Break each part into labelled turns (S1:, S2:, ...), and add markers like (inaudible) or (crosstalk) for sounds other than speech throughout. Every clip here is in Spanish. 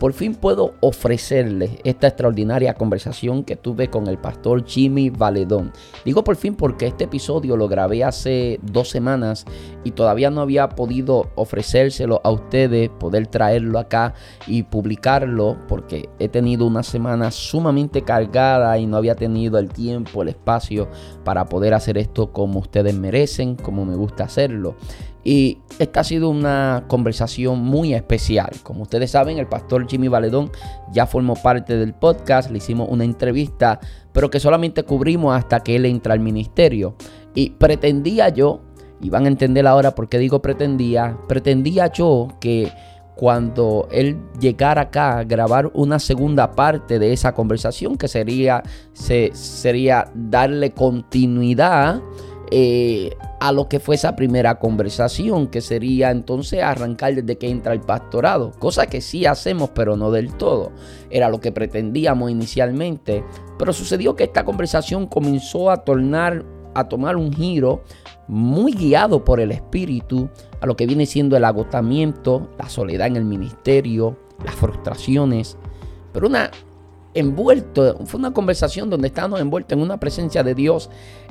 S1: por fin puedo ofrecerles esta extraordinaria conversación que tuve con el pastor Jimmy Valedón. Digo por fin porque este episodio lo grabé hace dos semanas y todavía no había podido ofrecérselo a ustedes, poder traerlo acá y publicarlo porque he tenido una semana sumamente cargada y no había tenido el tiempo, el espacio para poder hacer esto como ustedes merecen, como me gusta hacerlo. Y esta ha sido una conversación muy especial. Como ustedes saben, el pastor Jimmy Valedón ya formó parte del podcast, le hicimos una entrevista, pero que solamente cubrimos hasta que él entra al ministerio. Y pretendía yo, y van a entender ahora por qué digo pretendía, pretendía yo que cuando él llegara acá a grabar una segunda parte de esa conversación, que sería, se, sería darle continuidad eh, a lo que fue esa primera conversación, que sería entonces arrancar desde que entra el pastorado, cosa que sí hacemos, pero no del todo. Era lo que pretendíamos inicialmente, pero sucedió que esta conversación comenzó a tornar, a tomar un giro muy guiado por el Espíritu a lo que viene siendo el agotamiento, la soledad en el ministerio, las frustraciones, pero una envuelto, fue una conversación donde estábamos envueltos en una presencia de Dios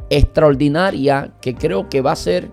S1: extraordinaria que creo que va a ser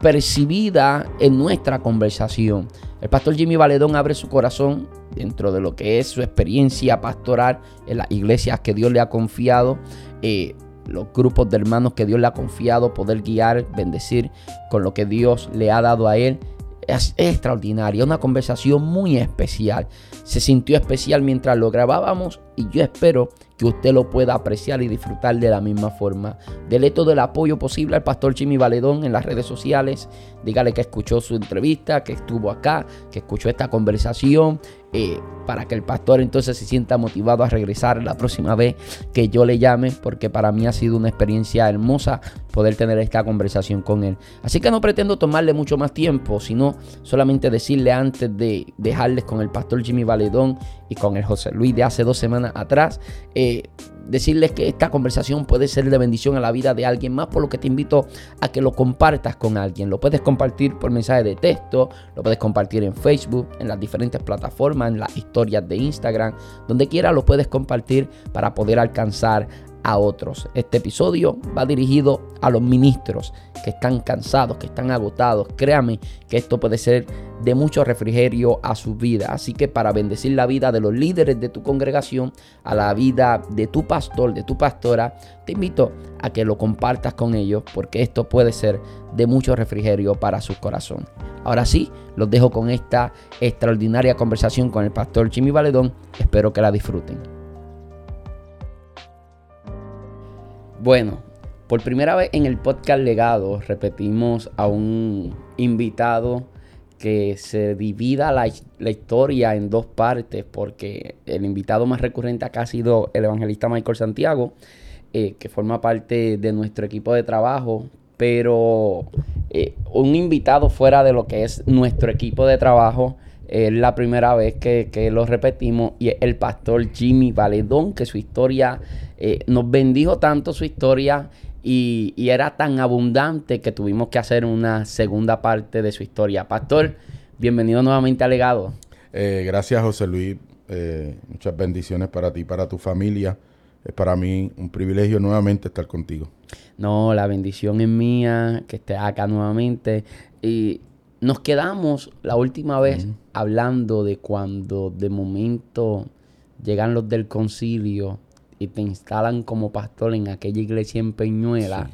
S1: percibida en nuestra conversación. El pastor Jimmy Valedón abre su corazón dentro de lo que es su experiencia pastoral en las iglesias que Dios le ha confiado, eh, los grupos de hermanos que Dios le ha confiado, poder guiar, bendecir con lo que Dios le ha dado a él. Es extraordinaria, una conversación muy especial. Se sintió especial mientras lo grabábamos y yo espero que usted lo pueda apreciar y disfrutar de la misma forma. Dele todo el apoyo posible al pastor Jimmy Valedón en las redes sociales. Dígale que escuchó su entrevista, que estuvo acá, que escuchó esta conversación, eh, para que el pastor entonces se sienta motivado a regresar la próxima vez que yo le llame, porque para mí ha sido una experiencia hermosa poder tener esta conversación con él. Así que no pretendo tomarle mucho más tiempo, sino solamente decirle antes de dejarles con el pastor Jimmy Valedón y con el José Luis de hace dos semanas atrás. Eh, decirles que esta conversación puede ser de bendición a la vida de alguien más, por lo que te invito a que lo compartas con alguien. Lo puedes compartir por mensaje de texto, lo puedes compartir en Facebook, en las diferentes plataformas, en las historias de Instagram, donde quiera lo puedes compartir para poder alcanzar a otros. Este episodio va dirigido a los ministros que están cansados, que están agotados. Créame que esto puede ser de mucho refrigerio a su vida. Así que para bendecir la vida de los líderes de tu congregación, a la vida de tu pastor, de tu pastora, te invito a que lo compartas con ellos porque esto puede ser de mucho refrigerio para su corazón. Ahora sí, los dejo con esta extraordinaria conversación con el pastor Jimmy Valedón. Espero que la disfruten. Bueno, por primera vez en el podcast Legado repetimos a un invitado que se divida la, historia en dos partes porque el invitado más recurrente acá ha sido el evangelista Michael Santiago, eh, que forma parte de nuestro equipo de trabajo, pero eh, un invitado fuera de lo que es nuestro equipo de trabajo es la primera vez que, lo repetimos y es el pastor Jimmy Valedón, que su historia eh, nos bendijo tanto su historia y, era tan abundante que tuvimos que hacer una segunda parte de su historia. Pastor, bienvenido nuevamente a Legado.
S2: Eh, gracias José Luis, eh, muchas bendiciones para ti, para tu familia. Es para mí un privilegio nuevamente estar contigo.
S1: No, la bendición es mía, que estés acá nuevamente. Y nos quedamos la última vez hablando de cuando de momento llegan los del concilio y te instalan como pastor en aquella iglesia en Peñuela.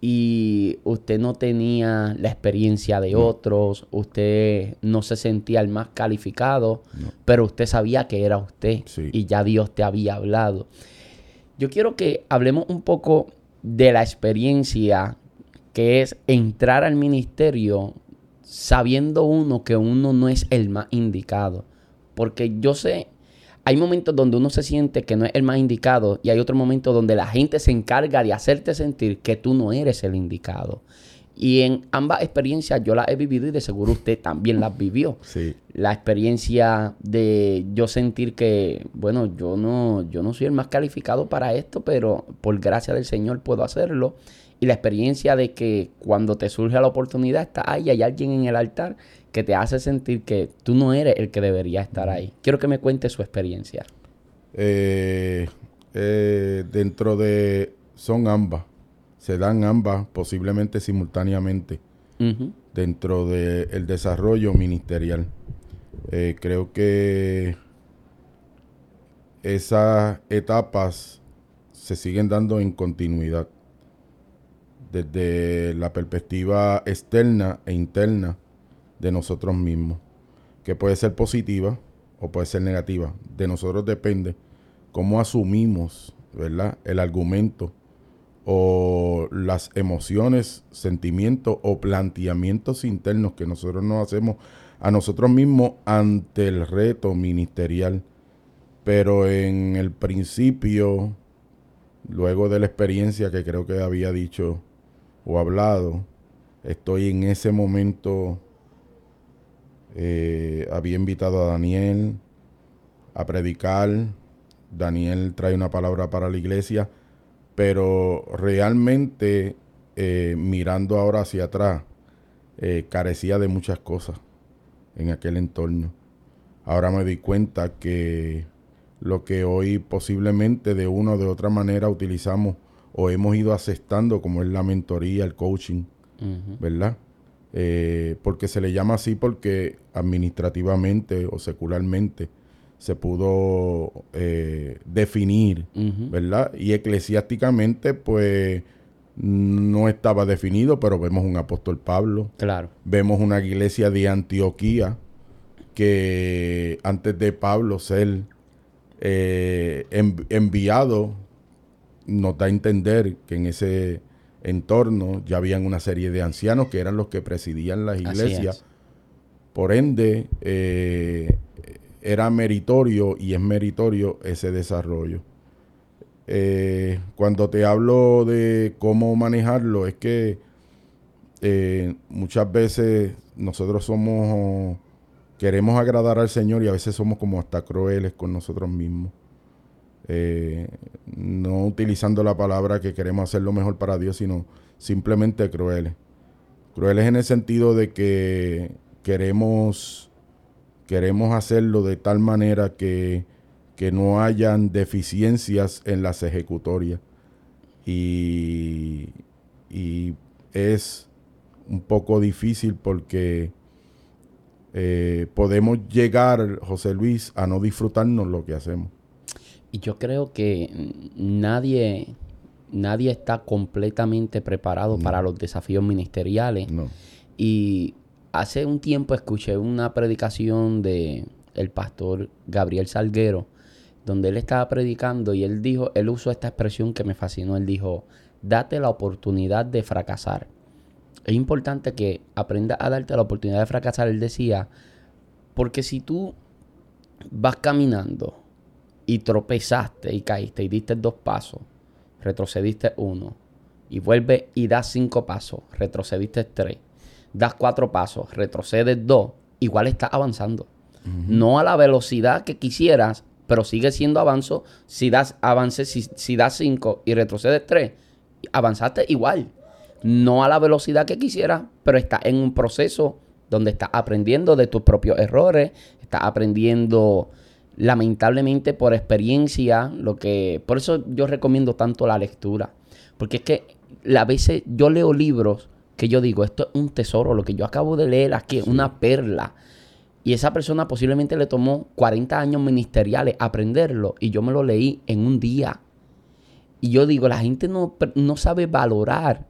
S1: Y usted no tenía la experiencia de otros, usted no se sentía el más calificado, pero usted sabía que era usted y ya Dios te había hablado. Yo quiero que hablemos un poco de la experiencia que es entrar al ministerio sabiendo uno que uno no es el más indicado. Porque yo sé, hay momentos donde uno se siente que no es el más indicado y hay otro momento donde la gente se encarga de hacerte sentir que tú no eres el indicado. Y en ambas experiencias yo las he vivido y de seguro usted también las vivió.
S2: Sí.
S1: La experiencia de yo sentir que, bueno, yo no, yo no soy el más calificado para esto, pero por gracia del Señor puedo hacerlo. Y la experiencia de que cuando te surge la oportunidad, está ahí, hay alguien en el altar que te hace sentir que tú no eres el que debería estar ahí. Quiero que me cuente su experiencia.
S2: Eh, eh, dentro de... Son ambas se dan ambas posiblemente simultáneamente dentro del desarrollo ministerial. Eh, creo que esas etapas se siguen dando en continuidad desde la perspectiva externa e interna de nosotros mismos, que puede ser positiva o puede ser negativa. De nosotros depende cómo asumimos ¿verdad? el argumento o las emociones, sentimientos o planteamientos internos que nosotros nos hacemos a nosotros mismos ante el reto ministerial. Pero en el principio, luego de la experiencia que creo que había dicho o hablado, estoy en ese momento, eh, había invitado a Daniel a predicar. Daniel trae una palabra para la iglesia pero realmente eh, mirando ahora hacia atrás, eh, carecía de muchas cosas en aquel entorno. Ahora me di cuenta que lo que hoy posiblemente de una o de otra manera utilizamos o hemos ido aceptando como es la mentoría, el coaching, ¿verdad? Eh, porque se le llama así porque administrativamente o secularmente se pudo eh, definir, ¿verdad? Y eclesiásticamente, pues no estaba definido, pero vemos un apóstol Pablo.
S1: Claro.
S2: Vemos una iglesia de Antioquía que antes de Pablo ser eh, enviado, nos da a entender que en ese entorno ya habían una serie de ancianos que eran los que presidían las iglesias. Por ende, eh, era meritorio y es meritorio ese desarrollo. Eh, cuando te hablo de cómo manejarlo, es que eh, muchas veces nosotros somos, queremos agradar al Señor y a veces somos como hasta crueles con nosotros mismos. Eh, no utilizando la palabra que queremos hacer lo mejor para Dios, sino simplemente crueles. Crueles en el sentido de que queremos queremos hacerlo de tal manera que, no hayan deficiencias en las ejecutorias. Y, es un poco difícil porque eh, podemos llegar, José Luis, a no disfrutarnos lo que hacemos.
S1: Y yo creo que nadie, nadie está completamente preparado para los desafíos ministeriales.
S2: No.
S1: Y hace un tiempo escuché una predicación de el pastor Gabriel Salguero, donde él estaba predicando y él dijo, él usó esta expresión que me fascinó, él dijo, date la oportunidad de fracasar. Es importante que aprendas a darte la oportunidad de fracasar, él decía, porque si tú vas caminando y tropezaste y caíste y diste dos pasos, retrocediste uno, y vuelves y das cinco pasos, retrocediste tres, das cuatro pasos, retrocedes dos, igual estás avanzando. No a la velocidad que quisieras, pero sigue siendo avanzo. Si das avance, si, das cinco y retrocedes tres, avanzaste igual. No a la velocidad que quisieras, pero estás en un proceso donde estás aprendiendo de tus propios errores, estás aprendiendo lamentablemente por experiencia, lo que por eso yo recomiendo tanto la lectura, porque es que a veces yo leo libros que yo digo, esto es un tesoro, lo que yo acabo de leer aquí es una perla. Y esa persona posiblemente le tomó 40 años ministeriales aprenderlo y yo me lo leí en un día. Y yo digo, la gente no, no sabe valorar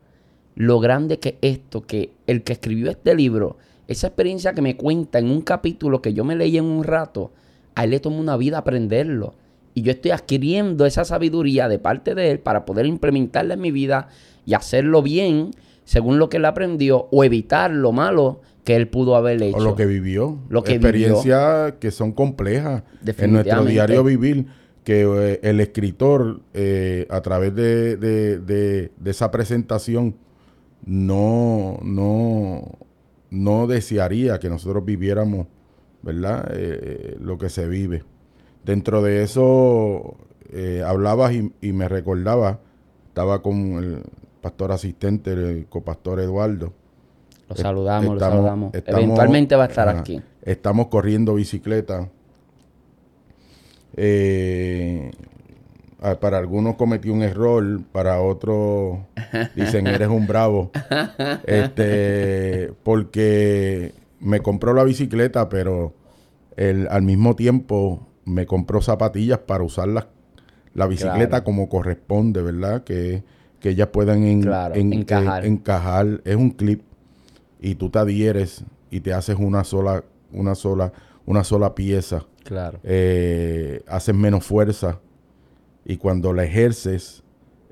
S1: lo grande que es esto, que el que escribió este libro, esa experiencia que me cuenta en un capítulo que yo me leí en un rato, a él le tomó una vida aprenderlo. Y yo estoy adquiriendo esa sabiduría de parte de él para poder implementarla en mi vida y hacerlo bien según lo que él aprendió, o evitar lo malo que él pudo haber hecho.
S2: O lo que vivió.
S1: Lo que
S2: Experiencias que son complejas en nuestro diario vivir. Que eh, el escritor, eh, a través de, de, esa presentación, no, no, no desearía que nosotros viviéramos, ¿verdad? Eh, lo que se vive. Dentro de eso, hablabas y, y me recordaba, estaba con el pastor asistente, el copastor Eduardo,
S1: lo saludamos, lo saludamos. Eventualmente va a estar aquí.
S2: Estamos corriendo bicicleta. Eh, para algunos cometí un error, para otros dicen eres un bravo. (laughs) Este, porque me compró la bicicleta, pero al mismo tiempo me compró zapatillas para usar la, bicicleta como corresponde, ¿verdad? Que, que ellas puedan encajar. encajar. Es un clip y tú te adhieres y te haces una sola, una sola, una sola pieza.
S1: Claro.
S2: Eh, haces menos fuerza y cuando la ejerces,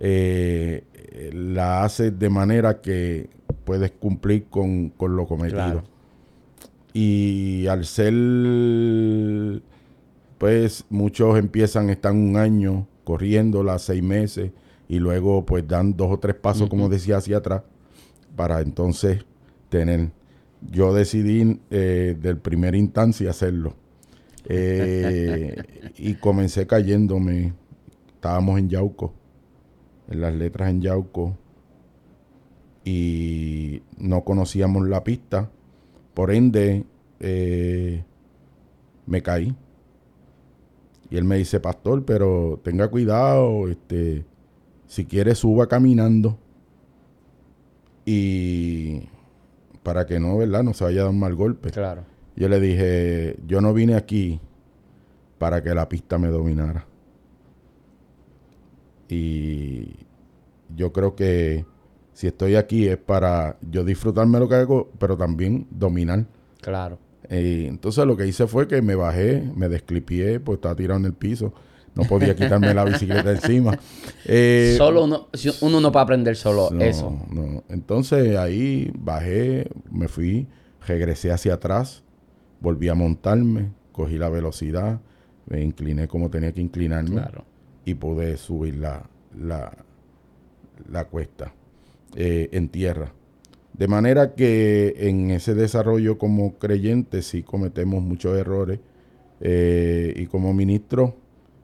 S2: eh, la haces de manera que puedes cumplir con, lo cometido. Y al ser, pues muchos empiezan, están un año corriendo seis meses y luego pues dan dos o tres pasos, como decía, hacia atrás, para entonces tener. Yo decidí eh, del primer instancia hacerlo. Eh, y comencé cayéndome. Estábamos en Yauco, en las letras en Yauco, y no conocíamos la pista. Por ende, eh, me caí. Y él me dice, pastor, pero tenga cuidado, este, si quiere suba caminando. Y para que no, ¿verdad? No se vaya a dar un mal golpe.
S1: Claro.
S2: Yo le dije, yo no vine aquí para que la pista me dominara. Y yo creo que si estoy aquí es para yo disfrutarme lo que hago, pero también dominar.
S1: Claro.
S2: Entonces lo que hice fue que me bajé, me desclipié, pues estaba tirado en el piso no podía quitarme la bicicleta (laughs) encima.
S1: Eh, solo uno, uno no puede aprender solo eso.
S2: No. Entonces ahí bajé, me fui, regresé hacia atrás, volví a montarme, cogí la velocidad, me incliné como tenía que inclinarme y pude subir la, la, la cuesta eh, en tierra. De manera que en ese desarrollo como creyente sí cometemos muchos errores eh, y como ministro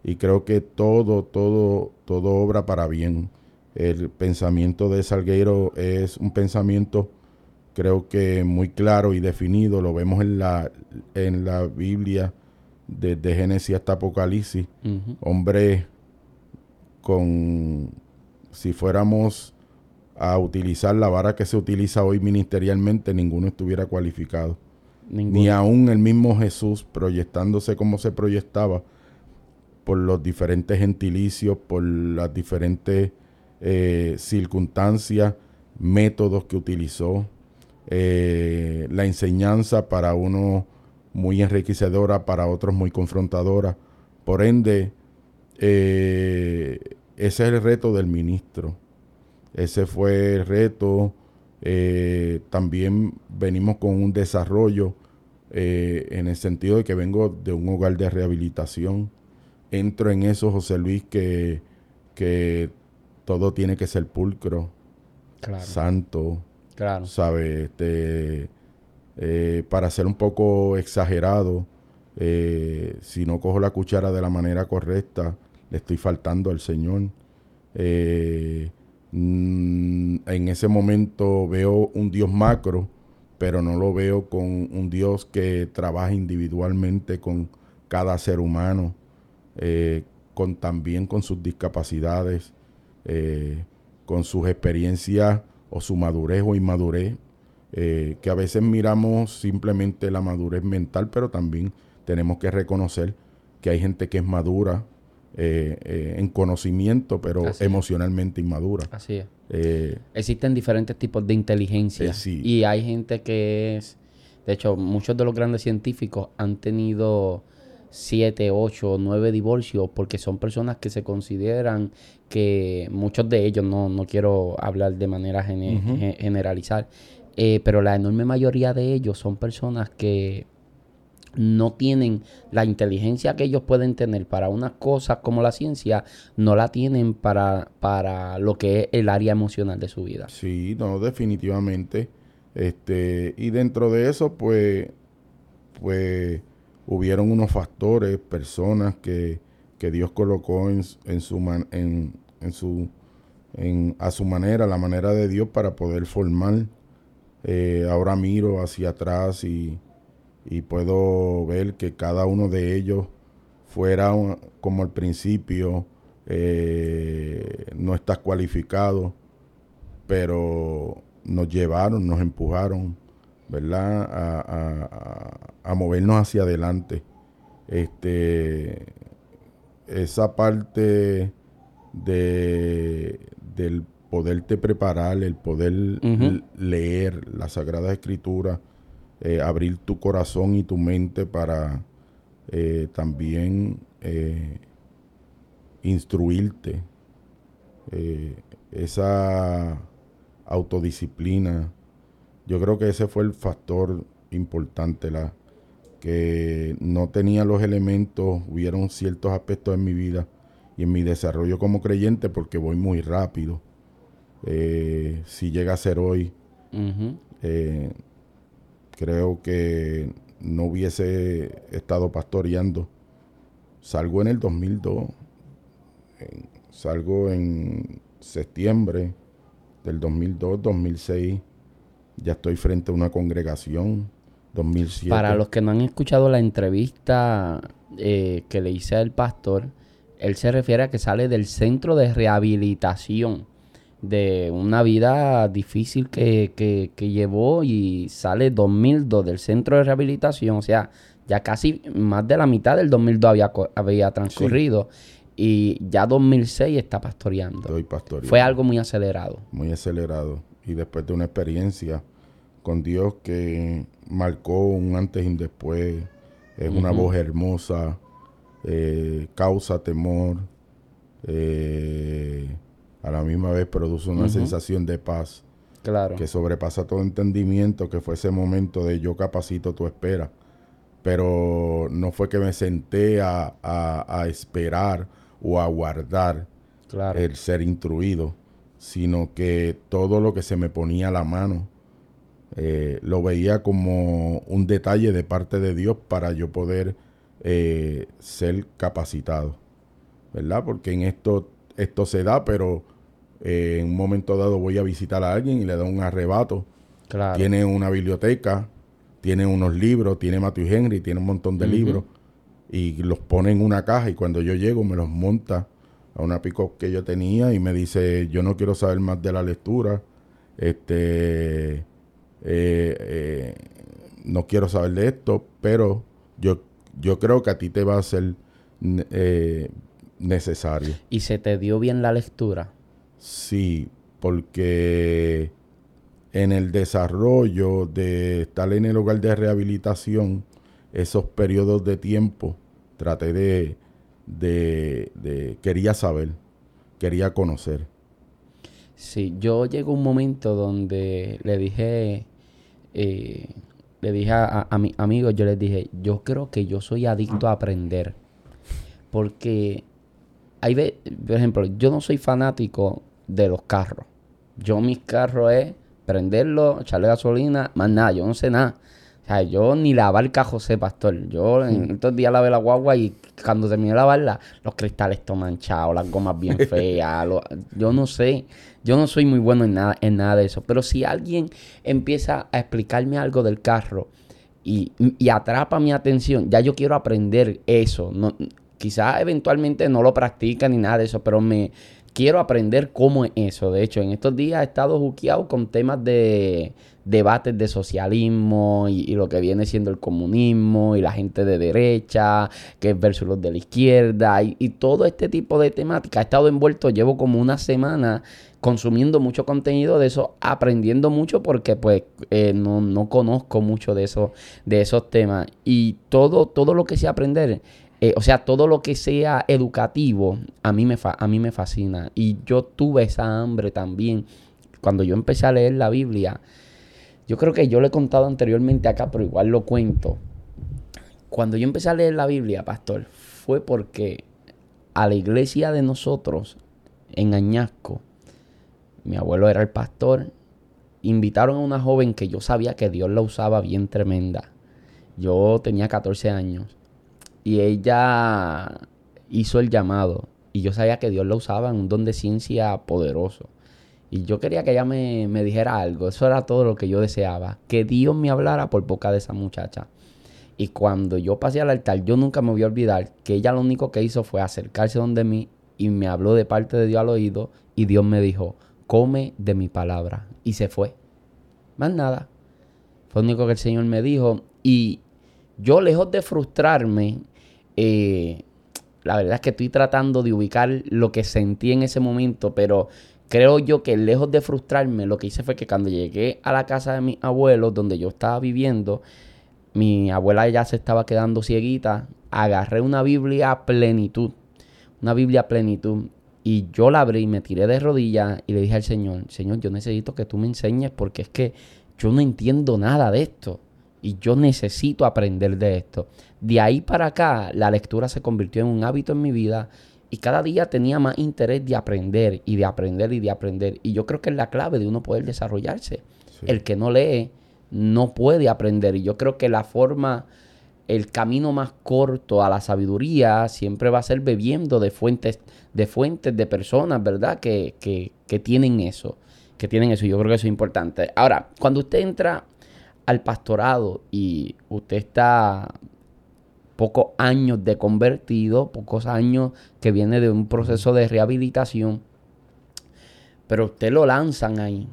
S2: y creo que todo, todo, todo obra para bien. El pensamiento de Salguero es un pensamiento creo que muy claro y definido, lo vemos en la, en la Biblia desde Génesis hasta Apocalipsis. Hombre con, si fuéramos a utilizar la vara que se utiliza hoy ministerialmente, ninguno estuviera cualificado. Ni aún el mismo Jesús proyectándose como se proyectaba, por los diferentes gentilicios, por las diferentes eh, circunstancias, métodos que utilizó, eh, la enseñanza para uno muy enriquecedora, para otros muy confrontadora. Por ende, eh, ese es el reto del ministro. Ese fue el reto. también venimos con un desarrollo en el sentido de que vengo de un hogar de rehabilitación entro en eso, José Luis, que, que todo tiene que ser pulcro, santo,
S1: claro.
S2: Este, eh, para ser un poco exagerado, eh, si no cojo la cuchara de la manera correcta, le estoy faltando al Señor. Eh, mm, en ese momento veo un Dios macro, pero no lo veo con un Dios que trabaja individualmente con cada ser humano. Eh, con también con sus discapacidades, eh, con sus experiencias o su madurez o inmadurez, eh, que a veces miramos simplemente la madurez mental, pero también tenemos que reconocer que hay gente que es madura en conocimiento, pero emocionalmente inmadura.
S1: Así es. Existen diferentes tipos de inteligencia y hay gente que es, de hecho, muchos de los grandes científicos han tenido siete, ocho, nueve divorcios porque son personas que se consideran que muchos de ellos, no, no quiero hablar de manera generalizar, eh, pero la enorme mayoría de ellos son personas que no tienen la inteligencia que ellos pueden tener para unas cosas como la ciencia, no la tienen para, para lo que es el área emocional de su vida.
S2: Sí, no, definitivamente. Este, y dentro de eso, pues, pues hubieron unos factores, personas que, que Dios colocó en, en su en, en, su en, a su manera, la manera de Dios para poder formar. Eh, ahora miro hacia atrás y, y puedo ver que cada uno de ellos fuera como al principio eh, no estás cualificado, pero nos llevaron, nos empujaron, ¿verdad? A, movernos hacia adelante. Este, esa parte de, del poderte preparar, el poder leer la Sagrada Escritura, eh, abrir tu corazón y tu mente para eh, también eh, instruirte. esa autodisciplina, yo creo que ese fue el factor importante, la que no tenía los elementos, hubieron ciertos aspectos en mi vida y en mi desarrollo como creyente porque voy muy rápido. si llega a ser hoy, creo que no hubiese estado pastoreando. Salgo en el 2002, salgo en septiembre del 2002, 2006, ya estoy frente a una congregación, 2007.
S1: Para los que no han escuchado la entrevista eh, que le hice al pastor, él se refiere a que sale del centro de rehabilitación de una vida difícil que, que, llevó y sale 2002 del centro de rehabilitación, o sea, ya casi más de la mitad del 2002 había, había transcurrido y ya 2006 está pastoreando.
S2: Estoy pastoreando.
S1: Fue algo muy acelerado.
S2: Muy acelerado. Y después de una experiencia con Dios que marcó un antes y un después, es una voz hermosa, eh, causa temor, eh, a la misma vez produce una sensación de paz
S1: claro.
S2: que sobrepasa todo entendimiento, que fue ese momento de yo capacito tu espera. Pero no fue que me senté a, esperar o a guardar el ser instruido, sino que todo lo que se me ponía a la mano eh, lo veía como un detalle de parte de Dios para yo poder eh, ser capacitado, ¿verdad? Porque en esto esto se da, pero eh, en un momento dado voy a visitar a alguien y le da un arrebato. Tiene una biblioteca, tiene unos libros, tiene Matthew Henry, tiene un montón de libros y los pone en una caja y cuando yo llego me los monta a una pico que yo tenía y me dice, yo no quiero saber más de la lectura, este, eh, eh, no quiero saber de esto, pero yo, yo creo que a ti te va a ser necesario.
S1: ¿Y se te dio bien la lectura?
S2: Sí, porque en el desarrollo de estar en el hogar de rehabilitación, esos periodos de tiempo, traté de, de, quería saber, quería conocer.
S1: Sí, yo llegó un momento donde le dije, eh, le dije a, a, mis amigos, yo les dije, yo creo que yo soy adicto a aprender. Porque hay por ejemplo, yo no soy fanático de los carros. Yo mis carros es prenderlo, echarle gasolina, más nada, yo no sé nada. O sea, yo ni lavar el cajo sé, pastor. Yo en estos días lavé la guagua y cuando terminé de lavarla, los cristales están manchados, las gomas bien (laughs) feas. yo no sé. Yo no soy muy bueno en nada, en nada de eso. Pero si alguien empieza a explicarme algo del carro y, y atrapa mi atención, ya yo quiero aprender eso. No, quizás eventualmente no lo practica ni nada de eso, pero me quiero aprender cómo es eso. De hecho, en estos días he estado juqueado con temas de debates de socialismo y, lo que viene siendo el comunismo y la gente de derecha, que es versus los de la izquierda y, todo este tipo de temática. He estado envuelto, llevo como una semana consumiendo mucho contenido de eso, aprendiendo mucho porque pues eh, no, no, conozco mucho de, eso, de esos temas. Y todo, todo lo que sé aprender eh, o sea, todo lo que sea educativo, a mí, me a mí me fascina. Y yo tuve esa hambre también. Cuando yo empecé a leer la Biblia, Yo creo que yo lo he contado anteriormente acá, pero igual lo cuento. Cuando yo empecé a leer la Biblia, pastor, fue porque a la iglesia de nosotros, en Añasco, mi abuelo era el pastor, invitaron a una joven que yo sabía que Dios la usaba bien tremenda. Yo tenía 14 años y ella hizo el llamado y yo sabía que Dios la usaba en un don de ciencia poderoso. Y yo quería que ella me, me, dijera algo. Eso era todo lo que yo deseaba. Que Dios me hablara por boca de esa muchacha. Y cuando yo pasé al altar, yo nunca me voy a olvidar que ella lo único que hizo fue acercarse donde mí y me habló de parte de Dios al oído. Y Dios me dijo, come de mi palabra. Y se fue. Más nada. Fue lo único que el Señor me dijo. Y yo, lejos de frustrarme, eh, la verdad es que estoy tratando de ubicar lo que sentí en ese momento, pero creo yo que lejos de frustrarme, lo que hice fue que cuando llegué a la casa de mis abuelos, donde yo estaba viviendo, mi abuela ya se estaba quedando cieguita, agarré una Biblia a plenitud, una Biblia a plenitud, y yo la abrí, me tiré de rodillas y le dije al Señor, Señor, yo necesito que tú me enseñes porque es que yo no entiendo nada de esto y yo necesito aprender de esto. De ahí para acá, la lectura se convirtió en un hábito en mi vida y cada día tenía más interés de aprender y de aprender y de aprender. Y yo creo que es la clave de uno poder desarrollarse. El que no lee no puede aprender. Y yo creo que la forma, el camino más corto a la sabiduría siempre va a ser bebiendo de fuentes, de fuentes de personas, ¿verdad? Que, que, que tienen eso. Que tienen eso. Yo creo que eso es importante. Ahora, cuando usted entra al pastorado y usted está pocos años de convertido, pocos años que viene de un proceso de rehabilitación, pero usted lo lanzan ahí.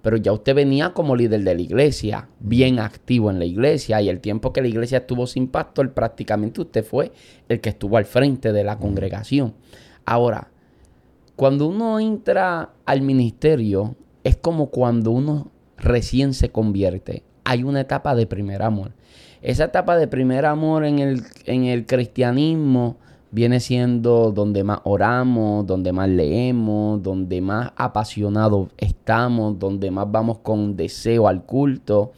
S1: Pero ya usted venía como líder de la iglesia, bien activo en la iglesia, y el tiempo que la iglesia estuvo sin pastor, prácticamente usted fue el que estuvo al frente de la congregación. Ahora, cuando uno entra al ministerio, es como cuando uno recién se convierte. Hay una etapa de primer amor. Esa etapa de primer amor en el, en el cristianismo viene siendo donde más oramos, donde más leemos, donde más apasionados estamos, donde más vamos con deseo al culto.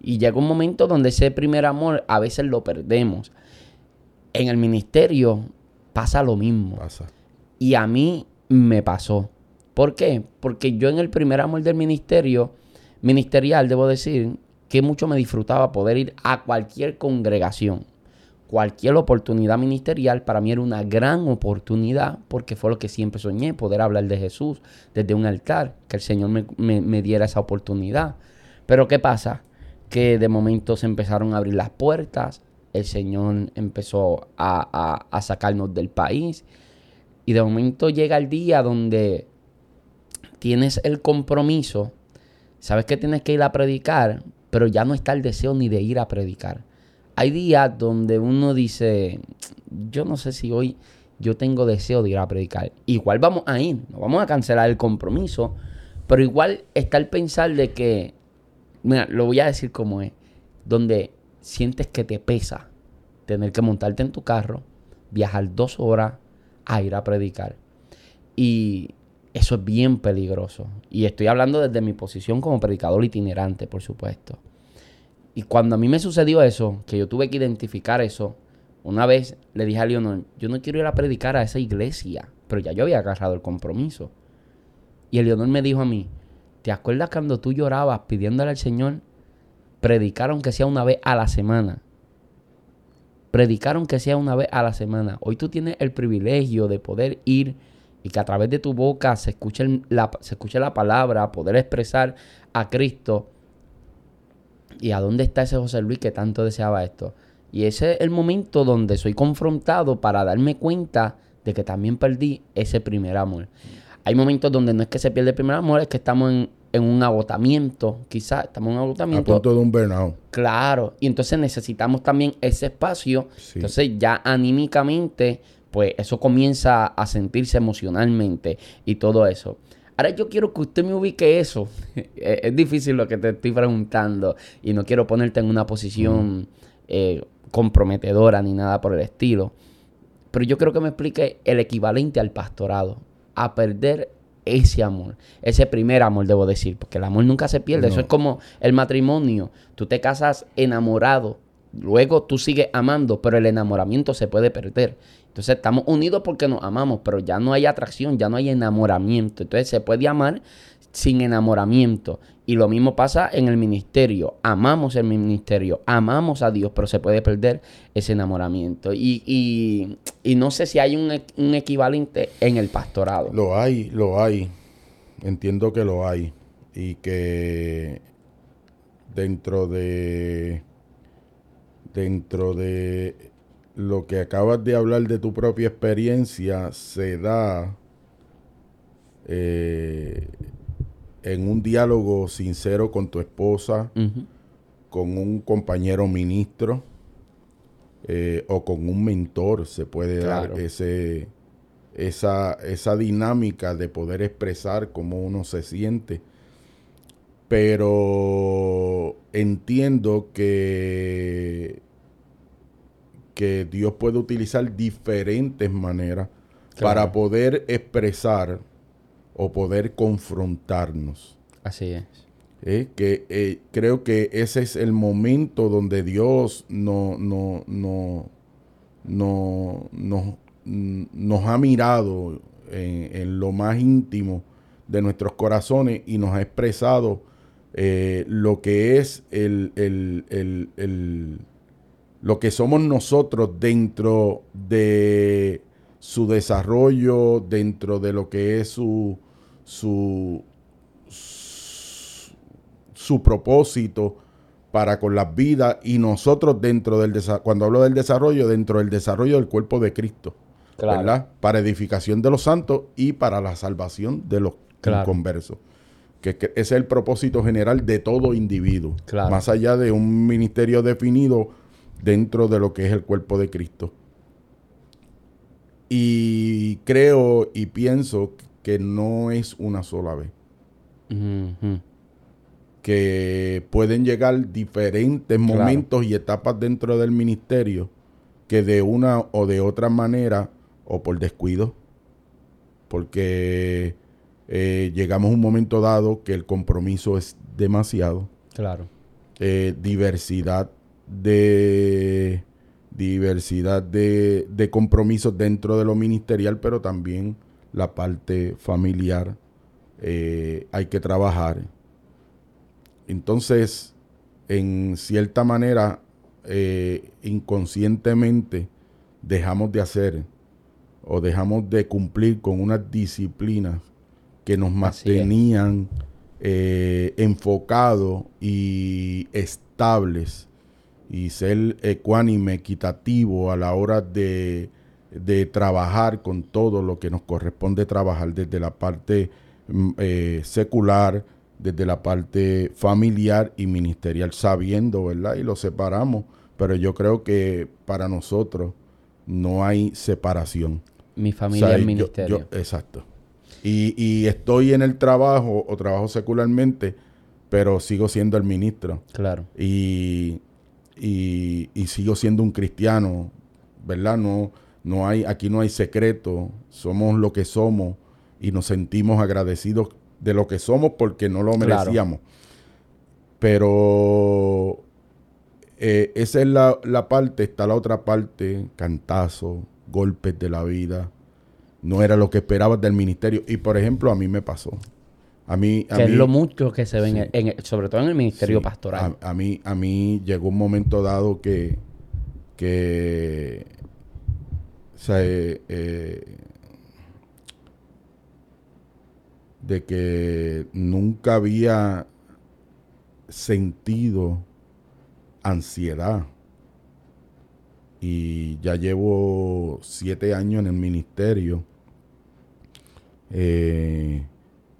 S1: Y llega un momento donde ese primer amor a veces lo perdemos. En el ministerio pasa lo mismo. Y a mí me pasó. ¿Por qué? Porque yo en el primer amor del ministerio, ministerial, debo decir, que mucho me disfrutaba poder ir a cualquier congregación. Cualquier oportunidad ministerial para mí era una gran oportunidad porque fue lo que siempre soñé, poder hablar de Jesús desde un altar, que el Señor me, diera esa oportunidad. Pero ¿qué pasa? Que de momento se empezaron a abrir las puertas, el Señor empezó a, a sacarnos del país y de momento llega el día donde tienes el compromiso, sabes que tienes que ir a predicar, pero ya no está el deseo ni de ir a predicar. Hay días donde uno dice, yo no sé si hoy yo tengo deseo de ir a predicar. Igual vamos a ir, no vamos a cancelar el compromiso, pero igual está el pensar de que, mira, lo voy a decir como es, donde sientes que te pesa tener que montarte en tu carro, viajar dos horas a ir a predicar. Y eso es bien peligroso. Y estoy hablando desde mi posición como predicador itinerante, por supuesto. Y cuando a mí me sucedió eso, que yo tuve que identificar eso, una vez le dije a Leonor, yo no quiero ir a predicar a esa iglesia, pero ya yo había agarrado el compromiso. Y Leonor me dijo a mí, ¿te acuerdas cuando tú llorabas pidiéndole al Señor predicaron que sea una vez a la semana? Predicaron que sea una vez a la semana. Hoy tú tienes el privilegio de poder ir y que a través de tu boca se escuche se escuche la palabra, poder expresar a Cristo. ¿Y a dónde está ese José Luis que tanto deseaba esto? Y ese es el momento donde soy confrontado para darme cuenta de que también perdí ese primer amor. Hay momentos donde no es que se pierde el primer amor, es que estamos en, un agotamiento, quizás estamos en un agotamiento.
S2: A punto de un burnout.
S1: Claro, y entonces necesitamos también ese espacio. Entonces ya anímicamente pues eso comienza a sentirse emocionalmente y todo eso. Ahora yo quiero que usted me ubique eso. (laughs) es difícil lo que te estoy preguntando y no quiero ponerte en una posición eh, comprometedora ni nada por el estilo. Pero yo quiero que me explique el equivalente al pastorado. A perder ese amor, ese primer amor, debo decir, porque el amor nunca se pierde. Eso es como el matrimonio. Tú te casas enamorado, luego tú sigues amando, pero el enamoramiento se puede perder. Entonces estamos unidos porque nos amamos, pero ya no hay atracción, ya no hay enamoramiento. Entonces se puede amar sin enamoramiento. Y lo mismo pasa en el ministerio. Amamos el ministerio, amamos a Dios, pero se puede perder ese enamoramiento. Y, y- no sé si hay un, un equivalente en el pastorado.
S2: Lo hay, lo hay. Entiendo que lo hay. Y que dentro de. Dentro de lo que acabas de hablar de tu propia experiencia, se da eh, en un diálogo sincero con tu esposa, con un compañero ministro eh, o con un mentor se puede
S1: Claro.
S2: dar ese esa, esa dinámica de poder expresar cómo uno se siente pero entiendo que que Dios puede utilizar diferentes maneras
S1: Claro.
S2: para poder expresar o poder confrontarnos
S1: Así es.
S2: ¿eh? que eh, creo que ese es el momento donde Dios no, no, no, no, no- nos ha mirado en, en lo más íntimo de nuestros corazones y nos ha expresado eh, lo que es el, el- el- el- lo que somos nosotros dentro de su desarrollo, dentro de lo que es su, su, su propósito para con las vidas y nosotros dentro del desarrollo, cuando hablo del desarrollo, dentro del desarrollo del cuerpo de Cristo,
S1: Claro.
S2: ¿verdad? Para edificación de los santos y para la salvación de los
S1: Claro.
S2: inconversos. Que, que ese es el propósito general de todo individuo,
S1: Claro.
S2: más allá de un ministerio definido dentro de lo que es el cuerpo de Cristo. Y creo y pienso que no es una sola vez que pueden llegar diferentes
S1: Claro.
S2: momentos y etapas dentro del ministerio que de una o de otra manera o por descuido, porque eh, llegamos a un momento dado que el compromiso es demasiado,
S1: Claro.
S2: eh, diversidad de diversidad de, de compromisos dentro de lo ministerial, pero también la parte familiar eh, hay que trabajar. Entonces, en cierta manera, eh, inconscientemente dejamos de hacer o dejamos de cumplir con unas disciplinas que nos mantenían eh, enfocados y estables y ser ecuánime, equitativo a la hora de, de trabajar con todo lo que nos corresponde trabajar desde la parte mm, eh, secular, desde la parte familiar y ministerial, sabiendo, ¿verdad? Y lo separamos, pero yo creo que para nosotros no hay separación.
S1: Mi familia
S2: O sea,
S1: es
S2: yo-
S1: ministerio.
S2: yo- exacto. Y, y estoy en el trabajo o trabajo secularmente, pero sigo siendo el ministro
S1: claro.
S2: y, y- y sigo siendo un cristiano, ¿verdad? No, no hay, aquí no hay secreto, somos lo que somos y nos sentimos agradecidos de lo que somos porque no lo
S1: Claro.
S2: merecíamos. Pero eh, esa es la, la parte, está la otra parte, cantazo, golpes de la vida. No era lo que esperabas del ministerio. Y por ejemplo, a mí me pasó. A mí, a
S1: Que es
S2: mí-
S1: lo mucho que se ve, en
S2: Sí.
S1: sobre todo en el ministerio
S2: Sí,
S1: pastoral.
S2: A, a mí, a mí llegó un momento dado que, que o sea, eh, eh, de que nunca había sentido ansiedad. Y ya llevo siete años en el ministerio. Eh,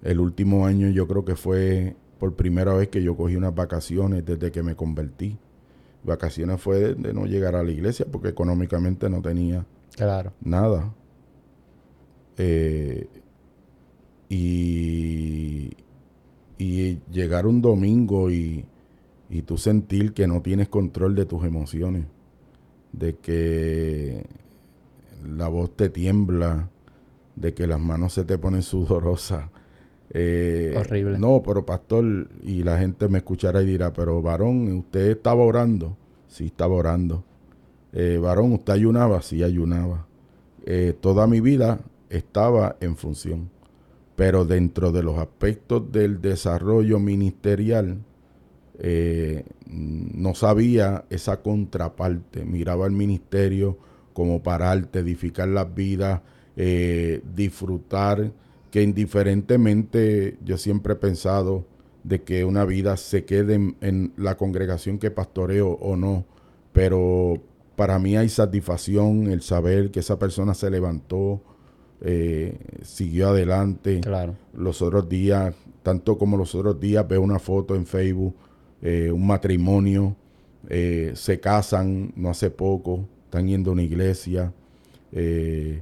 S2: el último año yo creo que fue por primera vez que yo cogí unas vacaciones desde que me convertí. Vacaciones fue de, de no llegar a la iglesia porque económicamente no tenía
S1: Claro.
S2: nada. Eh, y, y llegar un domingo y, y tú sentir que no tienes control de tus emociones, de que la voz te tiembla, de que las manos se te ponen (laughs) sudorosas.
S1: Eh, Horrible.
S2: No, pero pastor, y la gente me escuchará y dirá, pero varón, ¿usted estaba orando? Sí, estaba orando. Eh, varón, ¿usted ayunaba? Sí, ayunaba. Eh, toda mi vida estaba en función. Pero dentro de los aspectos del desarrollo ministerial, no sabía esa contraparte. Miraba el ministerio como para arte, edificar las vidas, disfrutar que indiferentemente yo siempre he pensado de que una vida se quede en, la congregación que pastoreo o no, pero para mí hay satisfacción el saber que esa persona se levantó, eh, siguió adelante.
S1: Claro.
S2: Los otros días, tanto como los otros días, veo una foto en Facebook, eh, un matrimonio, eh, se casan no hace poco, están yendo a una iglesia. Eh,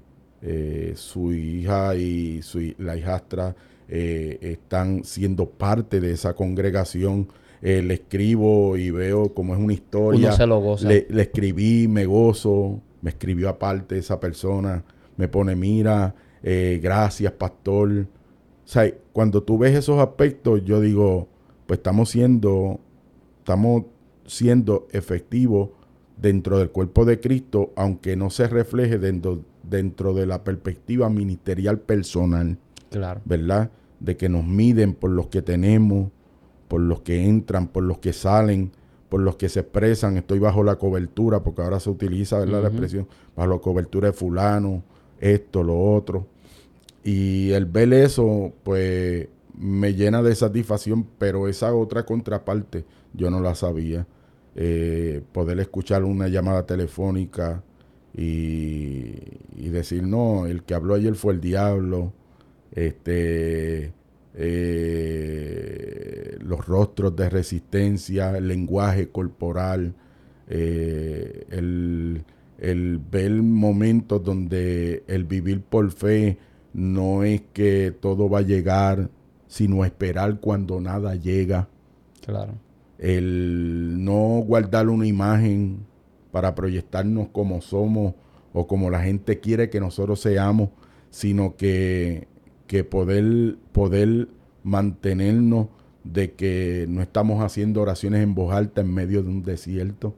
S2: su hija y su, la hijastra eh, están siendo parte de esa congregación. Eh, le escribo y veo como es una historia.
S1: se lo goza.
S2: Le, escribí, me gozo, me escribió aparte esa persona, me pone, mira, gracias, pastor. O sea, cuando tú ves esos aspectos, yo digo, pues estamos siendo, estamos siendo efectivos dentro del cuerpo de Cristo, aunque no se refleje dentro, dentro de la perspectiva ministerial personal.
S1: Claro.
S2: ¿Verdad? De que nos miden por los que tenemos, por los que entran, por los que salen, por los que se expresan. Estoy bajo la cobertura, porque ahora se utiliza, ¿verdad? La expresión, bajo la cobertura de fulano, esto, lo otro. Y el ver eso, pues me llena de satisfacción, pero esa otra contraparte yo no la sabía. Eh, poder escuchar una llamada telefónica, y, decir, no, el que habló ayer fue el diablo, este, eh, los rostros de resistencia, el lenguaje corporal, eh, el, el ver momentos donde el vivir por fe no es que todo va a llegar, sino esperar cuando nada llega.
S1: Claro.
S2: El no guardar una imagen para proyectarnos como somos o como la gente quiere que nosotros seamos, sino que, que poder, poder mantenernos de que no estamos haciendo oraciones en voz alta en medio de un desierto.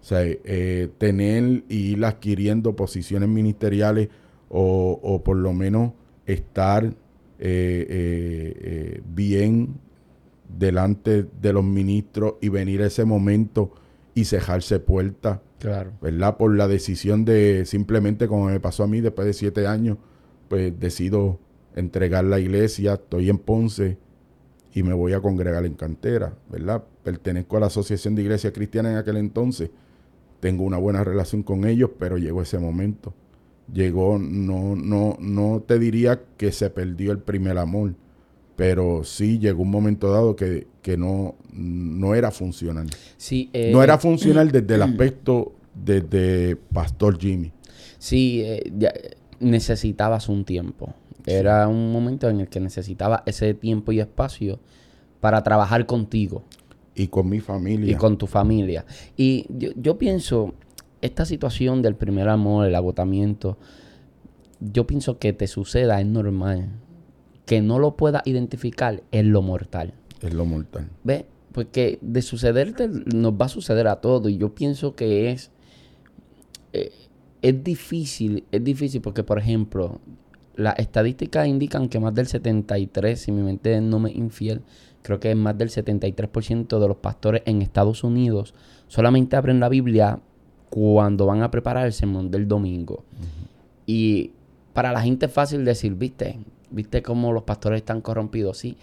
S2: O sea, eh, tener y ir adquiriendo posiciones ministeriales o, por lo menos estar eh, eh, bien delante de los ministros y venir a ese momento y cejarse puertas.
S1: Claro.
S2: ¿Verdad? Por la decisión de simplemente, como me pasó a mí después de siete años, pues decido entregar la iglesia, estoy en Ponce y me voy a congregar en Cantera, ¿verdad? Pertenezco a la Asociación de Iglesias Cristianas en aquel entonces. Tengo una buena relación con ellos, pero llegó ese momento. Llegó, no, no, no te diría que se perdió el primer amor, pero sí llegó un momento dado que, no, no era funcional.
S1: Sí,
S2: no era eh, funcional desde el (clears throat) aspecto de, Pastor Jimmy.
S1: Sí, eh, necesitabas un tiempo. Era un momento en el que necesitaba ese tiempo y espacio para trabajar contigo.
S2: Y con mi familia.
S1: Y con tu familia. Y yo, yo pienso, esta situación del primer amor, el agotamiento, yo pienso que te suceda, es normal que no lo pueda identificar es lo mortal.
S2: Es lo mortal.
S1: ¿Ves? Porque de sucederte nos va a suceder a todos. Y yo pienso que es. Eh, es difícil, es difícil porque, por ejemplo, las estadísticas indican que más del 73, si mi mente no me infiel, creo que es más del 73% de los pastores en Estados Unidos solamente abren la Biblia cuando van a preparar el sermón del domingo. Y para la gente es fácil decir, viste, ¿Viste cómo los pastores están corrompidos? Sí.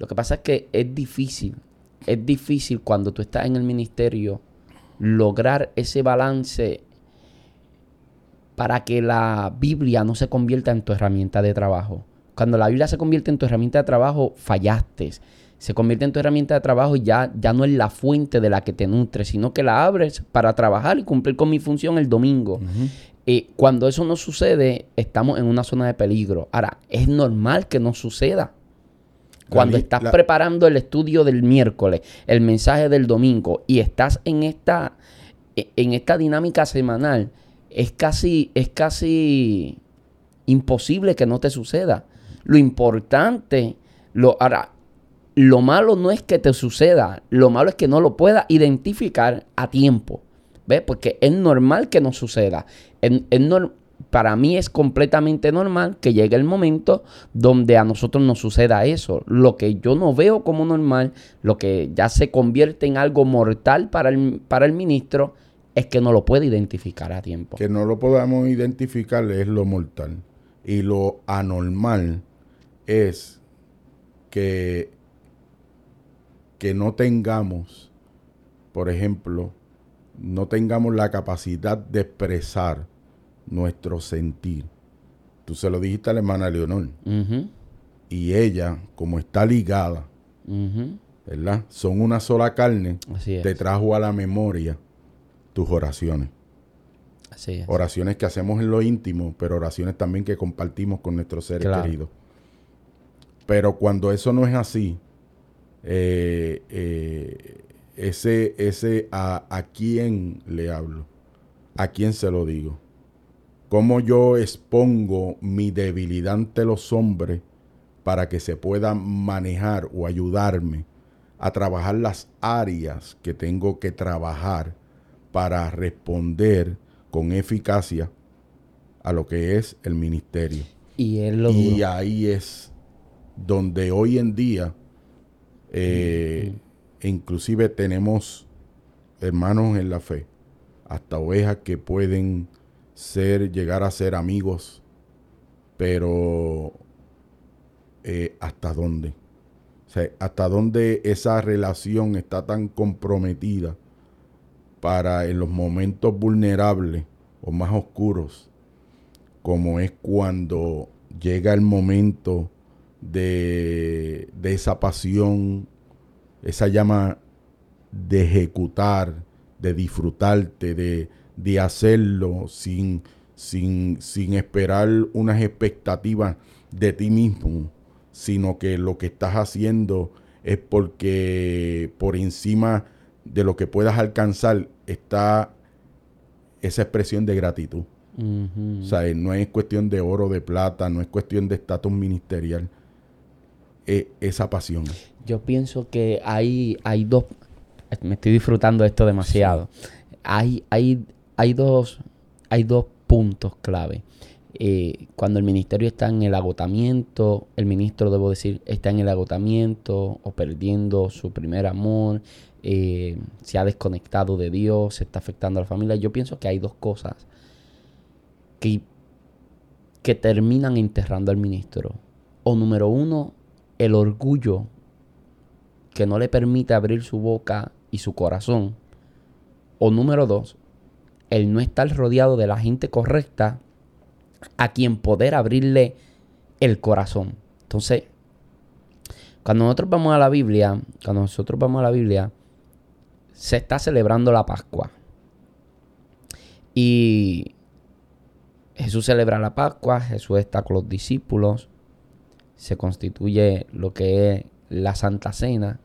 S1: Lo que pasa es que es difícil. Es difícil cuando tú estás en el ministerio lograr ese balance para que la Biblia no se convierta en tu herramienta de trabajo. Cuando la Biblia se convierte en tu herramienta de trabajo, fallaste. Se convierte en tu herramienta de trabajo y ya, ya no es la fuente de la que te nutre, sino que la abres para trabajar y cumplir con mi función el domingo. Y cuando eso no sucede, estamos en una zona de peligro. Ahora, es normal que no suceda. Cuando estás preparando el estudio del miércoles, el mensaje del domingo y estás en esta, e, en esta dinámica semanal, es casi, es casi Imposible que no te suceda. Lo importante, lo, ahora, lo malo no es que te suceda, lo malo es que no lo puedas identificar a tiempo. ¿Ves? Porque es normal que no suceda. Es, para mí es completamente normal que llegue el momento donde a nosotros nos suceda eso. Lo que yo no veo como normal, lo que ya se convierte en algo mortal para el, para el ministro, es que no lo puede identificar a tiempo.
S2: Que no lo podamos identificar es lo mortal. Y lo anormal es que, que no tengamos, por ejemplo, no tengamos la capacidad de expresar nuestro sentir. Tú se lo dijiste a la hermana Leonor. Y ella, como está ligada, ¿verdad? Son una sola carne, te trajo a la memoria tus oraciones. Así Oraciones que hacemos en lo íntimo, pero oraciones también que compartimos con nuestros seres queridos. Pero cuando eso no es así, eh, eh, ese, ese a, a quién le hablo, a quién se lo digo cómo yo expongo mi debilidad ante los hombres para que se puedan manejar o ayudarme a trabajar las áreas que tengo que trabajar para responder con eficacia a lo que es el ministerio.
S1: Y,
S2: ahí es donde hoy en día, eh, inclusive tenemos hermanos en la fe, hasta ovejas que pueden ser, llegar a ser amigos, pero eh, ¿hasta dónde? O sea, ¿hasta dónde esa relación está tan comprometida para en los momentos vulnerables o más oscuros, como es cuando llega el momento de, de esa pasión, esa llama de ejecutar, de disfrutarte, de, de hacerlo sin, sin, sin esperar unas expectativas de ti mismo, sino que lo que estás haciendo es porque por encima de lo que puedas alcanzar está esa expresión de gratitud. O sea, no es cuestión de oro, de plata, no es cuestión de estatus ministerial. Es esa pasión.
S1: Yo pienso que hay, hay dos, me estoy disfrutando esto demasiado. Hay, hay hay dos, hay dos puntos clave. Eh, cuando el ministerio está en el agotamiento, el ministro, debo decir, está en el agotamiento o perdiendo su primer amor, eh, se ha desconectado de Dios, se está afectando a la familia. Yo pienso que hay dos cosas que, que terminan enterrando al ministro. O número uno, el orgullo que no le permite abrir su boca y su corazón. O número dos, el no estar rodeado de la gente correcta a quien poder abrirle el corazón. Entonces, cuando nosotros vamos a la Biblia, cuando nosotros vamos a la Biblia, se está celebrando la Pascua. Y Jesús celebra la Pascua, Jesús está con los discípulos, se constituye lo que es la Santa Cena.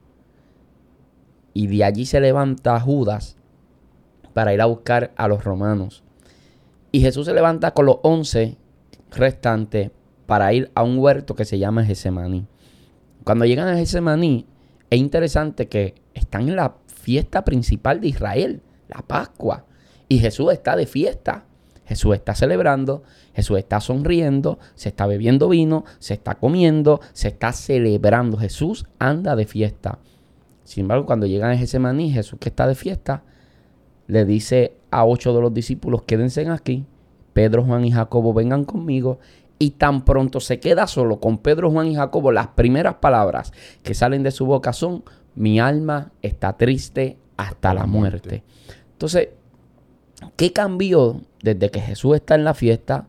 S1: Y de allí se levanta Judas para ir a buscar a los romanos. Y Jesús se levanta con los once restantes para ir a un huerto que se llama Gesemaní. Cuando llegan a Gesemaní, es interesante que están en la fiesta principal de Israel, la Pascua. Y Jesús está de fiesta. Jesús está celebrando, Jesús está sonriendo, se está bebiendo vino, se está comiendo, se está celebrando. Jesús anda de fiesta. Sin embargo, cuando llegan a Gesemaní, Jesús que está de fiesta, le dice a ocho de los discípulos, quédense aquí, Pedro, Juan y Jacobo vengan conmigo. Y tan pronto se queda solo con Pedro, Juan y Jacobo, las primeras palabras que salen de su boca son, mi alma está triste hasta la muerte. Entonces, ¿qué cambió desde que Jesús está en la fiesta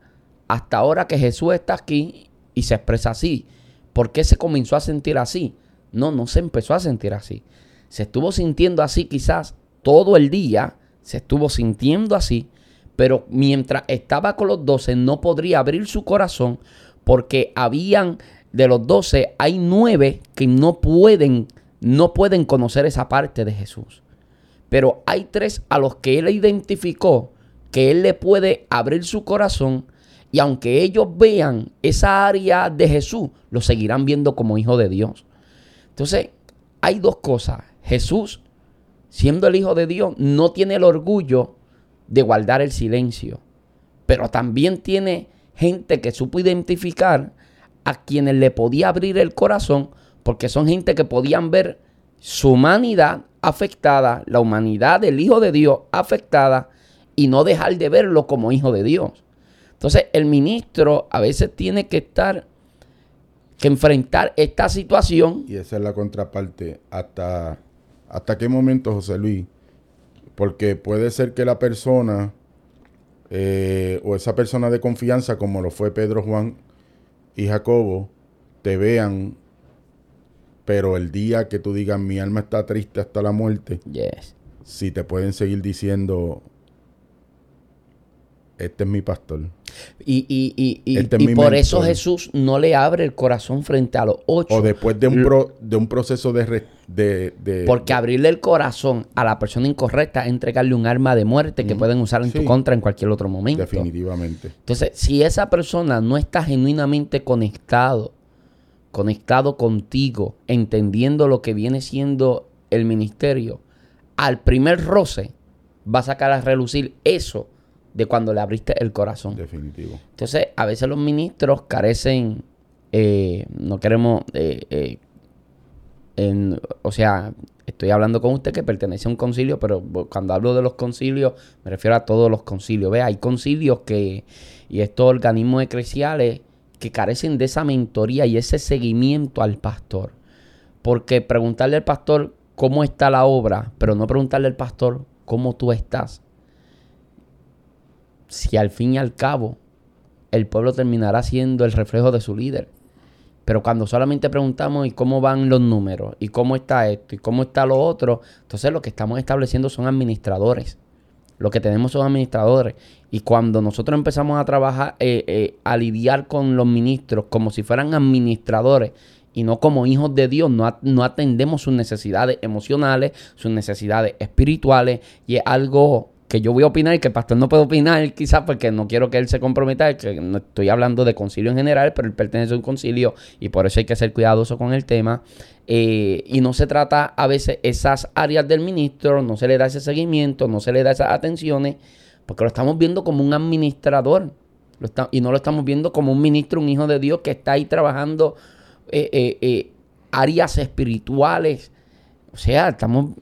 S1: hasta ahora que Jesús está aquí y se expresa así? ¿Por qué se comenzó a sentir así? No, no se empezó a sentir así. Se estuvo sintiendo así quizás todo el día se estuvo sintiendo así, pero mientras estaba con los doce no podría abrir su corazón porque habían de los doce hay nueve que no pueden no pueden conocer esa parte de Jesús. Pero hay tres a los que él identificó que él le puede abrir su corazón Y aunque ellos vean esa área de Jesús, lo seguirán viendo como hijo de Dios. Entonces, hay dos cosas. Jesús, siendo el hijo de Dios, no tiene el orgullo de guardar el silencio. Pero también tiene gente que supo identificar a quienes le podía abrir el corazón, porque son gente que podían ver su humanidad afectada, la humanidad del Hijo de Dios afectada, y no dejar de verlo como Hijo de Dios. Entonces, el ministro a veces tiene que estar, que enfrentar esta situación.
S2: Y esa es la contraparte. ¿Hasta, hasta qué momento, José Luis? Porque puede ser que la persona eh, o esa persona de confianza, como lo fue Pedro, Juan y Jacobo, te vean, pero el día que tú digas mi alma está triste hasta la muerte,
S1: yes.
S2: si te pueden seguir diciendo, este es mi pastor.
S1: Y, y, y, y, este por eso Jesús no le abre el corazón frente a los ocho.
S2: O después de un, de un proceso de, de,
S1: Porque abrirle el corazón a la persona incorrecta es entregarle un arma de muerte que pueden usar en tu contra en cualquier otro momento.
S2: Definitivamente.
S1: Entonces, si esa persona no está genuinamente conectado, conectado contigo, entendiendo lo que viene siendo el ministerio, al primer roce va a sacar a relucir eso de cuando le abriste el corazón.
S2: Definitivo.
S1: Entonces, a veces los ministros carecen, eh, no queremos, eh, eh, o sea, estoy hablando con usted que pertenece a un concilio, pero cuando hablo de los concilios, me refiero a todos los concilios. Ve, hay concilios que, y estos organismos eclesiales que carecen de esa mentoría y ese seguimiento al pastor. Porque preguntarle al pastor cómo está la obra, pero no preguntarle al pastor cómo tú estás, si al fin y al cabo el pueblo terminará siendo el reflejo de su líder. Pero cuando solamente preguntamos y cómo van los números, y cómo está esto, y cómo está lo otro, entonces lo que estamos estableciendo son administradores. Lo que tenemos son administradores. Y cuando nosotros empezamos a trabajar, eh, eh, a lidiar con los ministros como si fueran administradores y no como hijos de Dios, no, no atendemos sus necesidades emocionales, sus necesidades espirituales, y es algo que yo voy a opinar y que el pastor no puede opinar, quizás porque no quiero que él se comprometa, que no estoy hablando de concilio en general, pero él pertenece a un concilio y por eso hay que ser cuidadoso con el tema. Eh, y no se trata a veces esas áreas del ministro, no se le da ese seguimiento, no se le da esas atenciones, porque lo estamos viendo como un administrador y no lo estamos viendo como un ministro, un hijo de Dios que está ahí trabajando eh, eh, áreas espirituales. O sea, estamos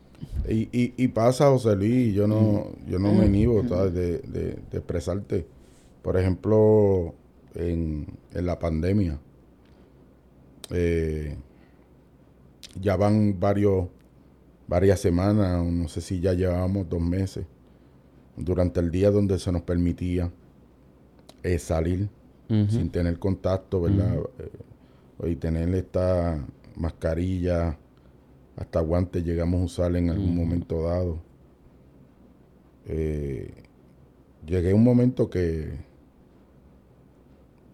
S2: y, y, y, pasa, José Luis, yo no, yo no me niego De, de, expresarte. Por ejemplo, en, en la pandemia, eh, ya van varios, varias semanas, no sé si ya llevamos dos meses, durante el día donde se nos permitía eh, salir sin tener contacto, ¿verdad? Eh, y tener esta mascarilla hasta guantes llegamos a usar en algún momento dado. Eh, llegué a un momento que,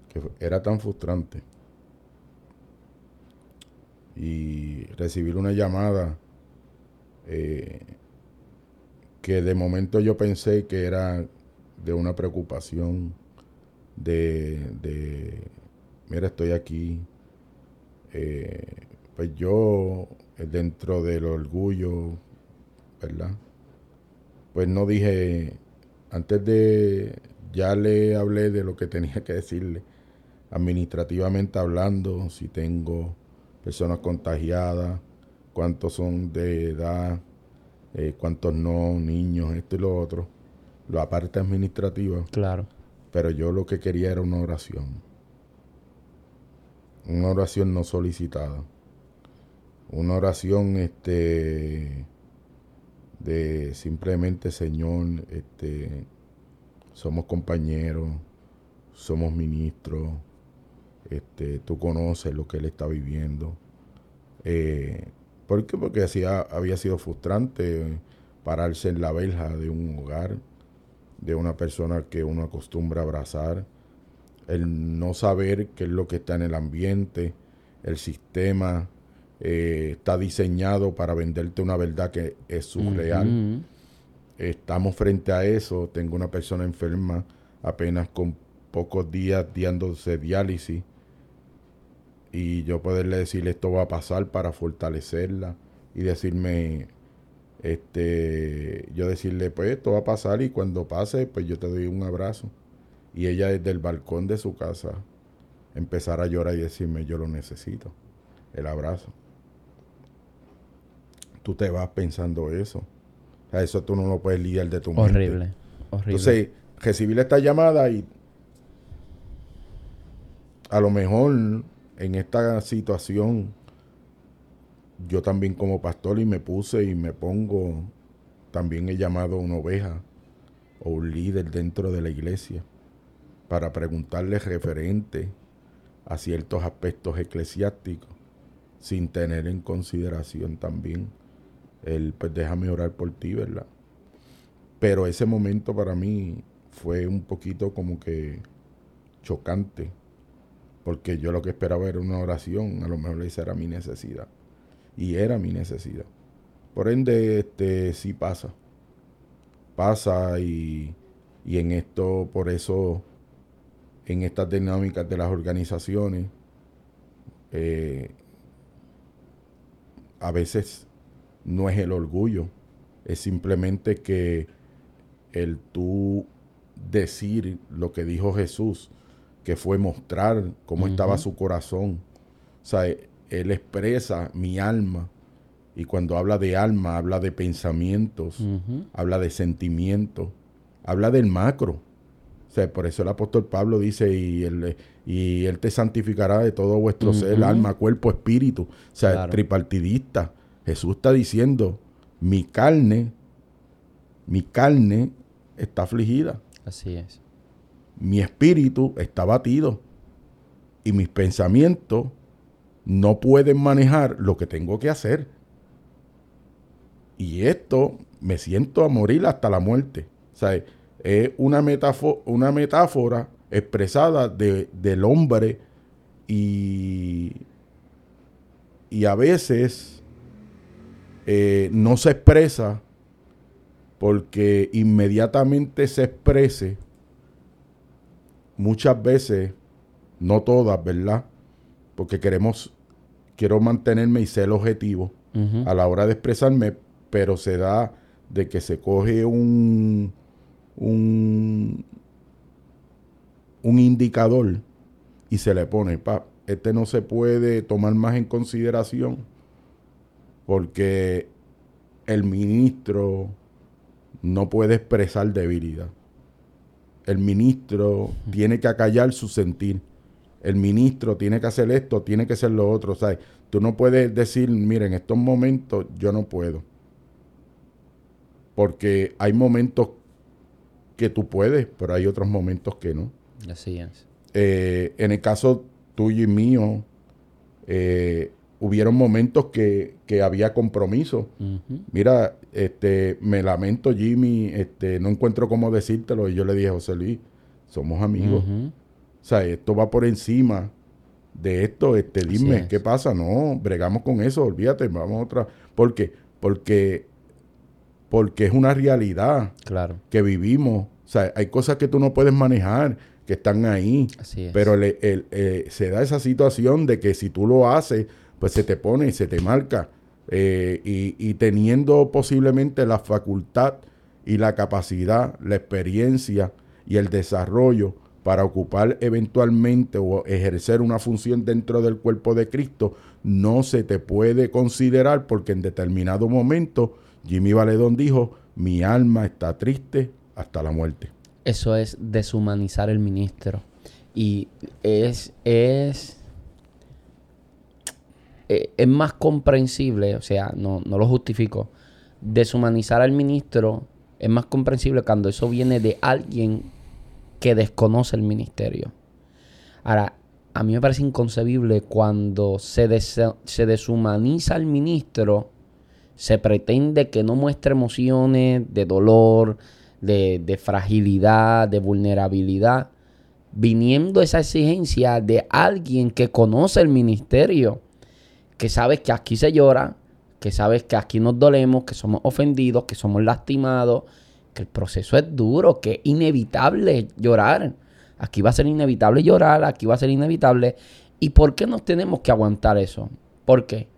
S2: que era tan frustrante. Y recibir una llamada eh, que de momento yo pensé que era de una preocupación de, de mira, estoy aquí. Eh, pues yo dentro del orgullo, ¿verdad? Pues no dije, antes de, ya le hablé de lo que tenía que decirle, administrativamente hablando, si tengo personas contagiadas, cuántos son de edad, eh, cuántos no, niños, esto y lo otro, lo aparte administrativa.
S1: Claro.
S2: Pero yo lo que quería era una oración. Una oración no solicitada una oración este de simplemente Señor este somos compañeros somos ministros este tú conoces lo que él está viviendo eh, ¿por qué? porque había sido frustrante pararse en la verja de un hogar de una persona que uno acostumbra a abrazar el no saber qué es lo que está en el ambiente el sistema eh, está diseñado para venderte una verdad que es surreal. Estamos frente a eso. Tengo una persona enferma apenas con pocos días dándose diálisis y yo poderle decirle esto va a pasar para fortalecerla y decirme, este, yo decirle, pues esto va a pasar y cuando pase, pues yo te doy un abrazo. Y ella desde el balcón de su casa empezar a llorar y decirme, yo lo necesito, el abrazo. Tú te vas pensando eso. O sea, eso tú no lo puedes lidiar de tu
S1: mente. Horrible, horrible.
S2: Entonces, recibir esta llamada y a lo mejor en esta situación yo también como pastor y me puse y me pongo, también he llamado a una oveja o un líder dentro de la iglesia para preguntarle referente a ciertos aspectos eclesiásticos sin tener en consideración también el, pues déjame orar por ti, ¿verdad? Pero ese momento para mí fue un poquito como que chocante, porque yo lo que esperaba era una oración, a lo mejor esa era mi necesidad y era mi necesidad. Por ende, este sí pasa. Pasa y, y en esto, por eso, en estas dinámicas de las organizaciones, eh, a veces no es el orgullo, es simplemente que el tú decir lo que dijo Jesús, que fue mostrar cómo estaba su corazón. O sea, él expresa mi alma. Y cuando habla de alma, habla de pensamientos, habla de sentimientos, habla del macro. O sea, por eso el apóstol Pablo dice, y él, y él te santificará de todo vuestro ser, alma, cuerpo, espíritu. O sea, tripartidista. Jesús está diciendo, mi carne, mi carne está afligida.
S1: Así es.
S2: Mi espíritu está batido. Y mis pensamientos no pueden manejar lo que tengo que hacer. Y esto me siento a morir hasta la muerte. O sea, es una metáfora, una metáfora expresada del hombre y, y a veces eh, no se expresa porque inmediatamente se exprese, muchas veces, no todas, ¿verdad? porque queremos, quiero mantenerme y ser el objetivo a la hora de expresarme, pero se da de que se coge un, un, un indicador y se le pone, pa, este no se puede tomar más en consideración porque el ministro no puede expresar debilidad. El ministro tiene que acallar su sentir el ministro tiene que hacer esto, tiene que hacer lo otro. ¿sabes? Tú no puedes decir, mira, en estos momentos yo no puedo. Porque hay momentos que tú puedes, pero hay otros momentos que no.
S1: Así es.
S2: Eh, en el caso tuyo y mío, eh, hubieron momentos que, había compromiso. Mira, este, me lamento, Jimmy, este, no encuentro cómo decírtelo. Y yo le dije, José Luis, somos amigos. O sea, esto va por encima de esto. Este, dime, ¿qué pasa? No, bregamos con eso, olvídate, vamos a otra. ¿Por qué? Porque, porque es una realidad
S1: claro.
S2: que vivimos. O sea, hay cosas que tú no puedes manejar, que están ahí.
S1: Así es.
S2: Pero eh, se da esa situación de que si tú lo haces, pues se te pone y se te marca. Eh, y, y teniendo posiblemente la facultad y la capacidad, la experiencia y el desarrollo para ocupar eventualmente o ejercer una función dentro del cuerpo de Cristo, no se te puede considerar porque en determinado momento Jimmy Valedón dijo, mi alma está triste hasta la muerte.
S1: Eso es deshumanizar el ministro. Y es, es, eh, es más comprensible, o sea, no, no lo justifico, deshumanizar al ministro es más comprensible cuando eso viene de alguien que desconoce el ministerio. Ahora, a mí me parece inconcebible cuando se, se deshumaniza al ministro, se pretende que no muestre emociones de dolor, de, fragilidad, de vulnerabilidad, viniendo esa exigencia de alguien que conoce el ministerio, que sabe que aquí se llora, que sabe que aquí nos dolemos, que somos ofendidos, que somos lastimados, que el proceso es duro, que es inevitable llorar. Aquí va a ser inevitable llorar, aquí va a ser inevitable. ¿Y por qué nos tenemos que aguantar eso? ¿Por qué?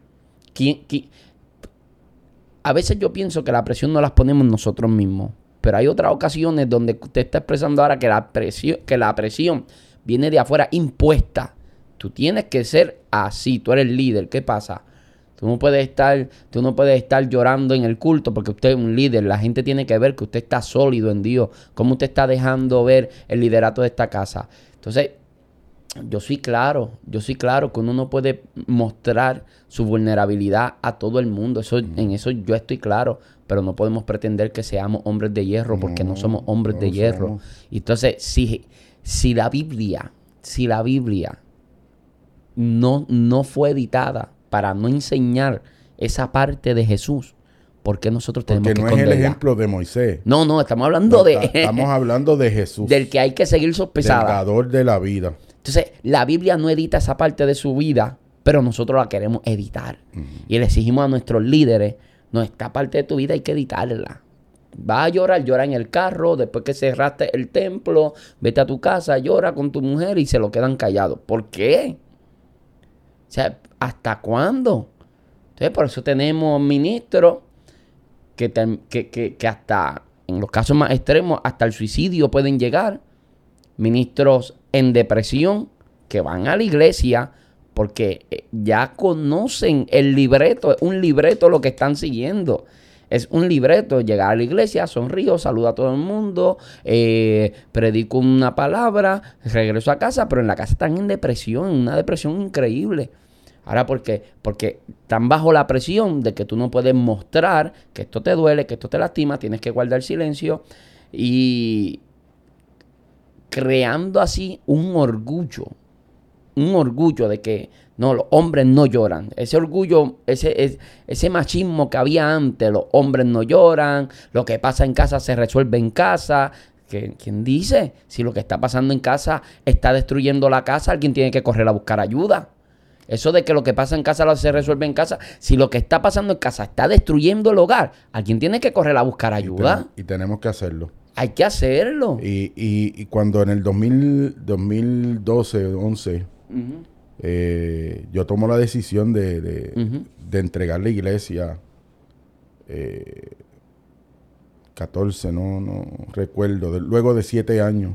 S1: A veces yo pienso que la presión no las ponemos nosotros mismos. Pero hay otras ocasiones donde usted está expresando ahora que la presión, que la presión viene de afuera impuesta. Tú tienes que ser así, tú eres el líder. ¿Qué pasa? Tú no puedes estar, tú no puedes estar llorando en el culto porque usted es un líder. La gente tiene que ver que usted está sólido en Dios. Cómo usted está dejando ver el liderato de esta casa. Entonces, yo soy claro, yo soy claro que uno no puede mostrar su vulnerabilidad a todo el mundo. Eso, En eso yo estoy claro. Pero no podemos pretender que seamos hombres de hierro porque no, somos hombres de hierro. Entonces, si, si la Biblia, si la Biblia no, no fue editada para no enseñar esa parte de Jesús, ¿por qué nosotros tenemos
S2: Porque
S1: que
S2: no es el ejemplo de Moisés.
S1: No, no, estamos hablando de...
S2: Estamos (laughs) hablando de Jesús.
S1: Del que hay que seguir sospechada.
S2: Del de la vida.
S1: Entonces, la Biblia no edita esa parte de su vida, pero nosotros la queremos editar. Y le exigimos a nuestros líderes, no, esta parte de tu vida hay que editarla. Va a llorar, llora en el carro, después que cerraste el templo, vete a tu casa, llora con tu mujer y se lo quedan callados. ¿Por qué? O sea, ¿hasta cuándo? Entonces, por eso tenemos ministros que, que, hasta, en los casos más extremos, hasta el suicidio pueden llegar. Ministros en depresión que van a la iglesia porque eh, ya conocen el libreto, es un libreto lo que están siguiendo. Es un libreto, llegar a la iglesia, sonrío, saludo a todo el mundo, eh, predico una palabra, regreso a casa, pero en la casa están en depresión, una depresión increíble. Ahora, ¿por qué? Porque están bajo la presión de que tú no puedes mostrar que esto te duele, que esto te lastima, tienes que guardar silencio y creando así un orgullo, un orgullo de que no, los hombres no lloran. Ese orgullo, ese, ese machismo que había antes, los hombres no lloran, lo que pasa en casa se resuelve en casa. ¿Quién dice? Si lo que está pasando en casa está destruyendo la casa, alguien tiene que correr a buscar ayuda. Eso de que lo que pasa en casa se resuelve en casa, si lo que está pasando en casa está destruyendo el hogar, alguien tiene que correr a buscar ayuda.
S2: Y, tenemos que hacerlo.
S1: Hay que hacerlo.
S2: Y, y, cuando en el 2000, 2012, 11, eh, yo tomo la decisión de, de, entregar la iglesia, 14, eh, no, no recuerdo, luego de siete años.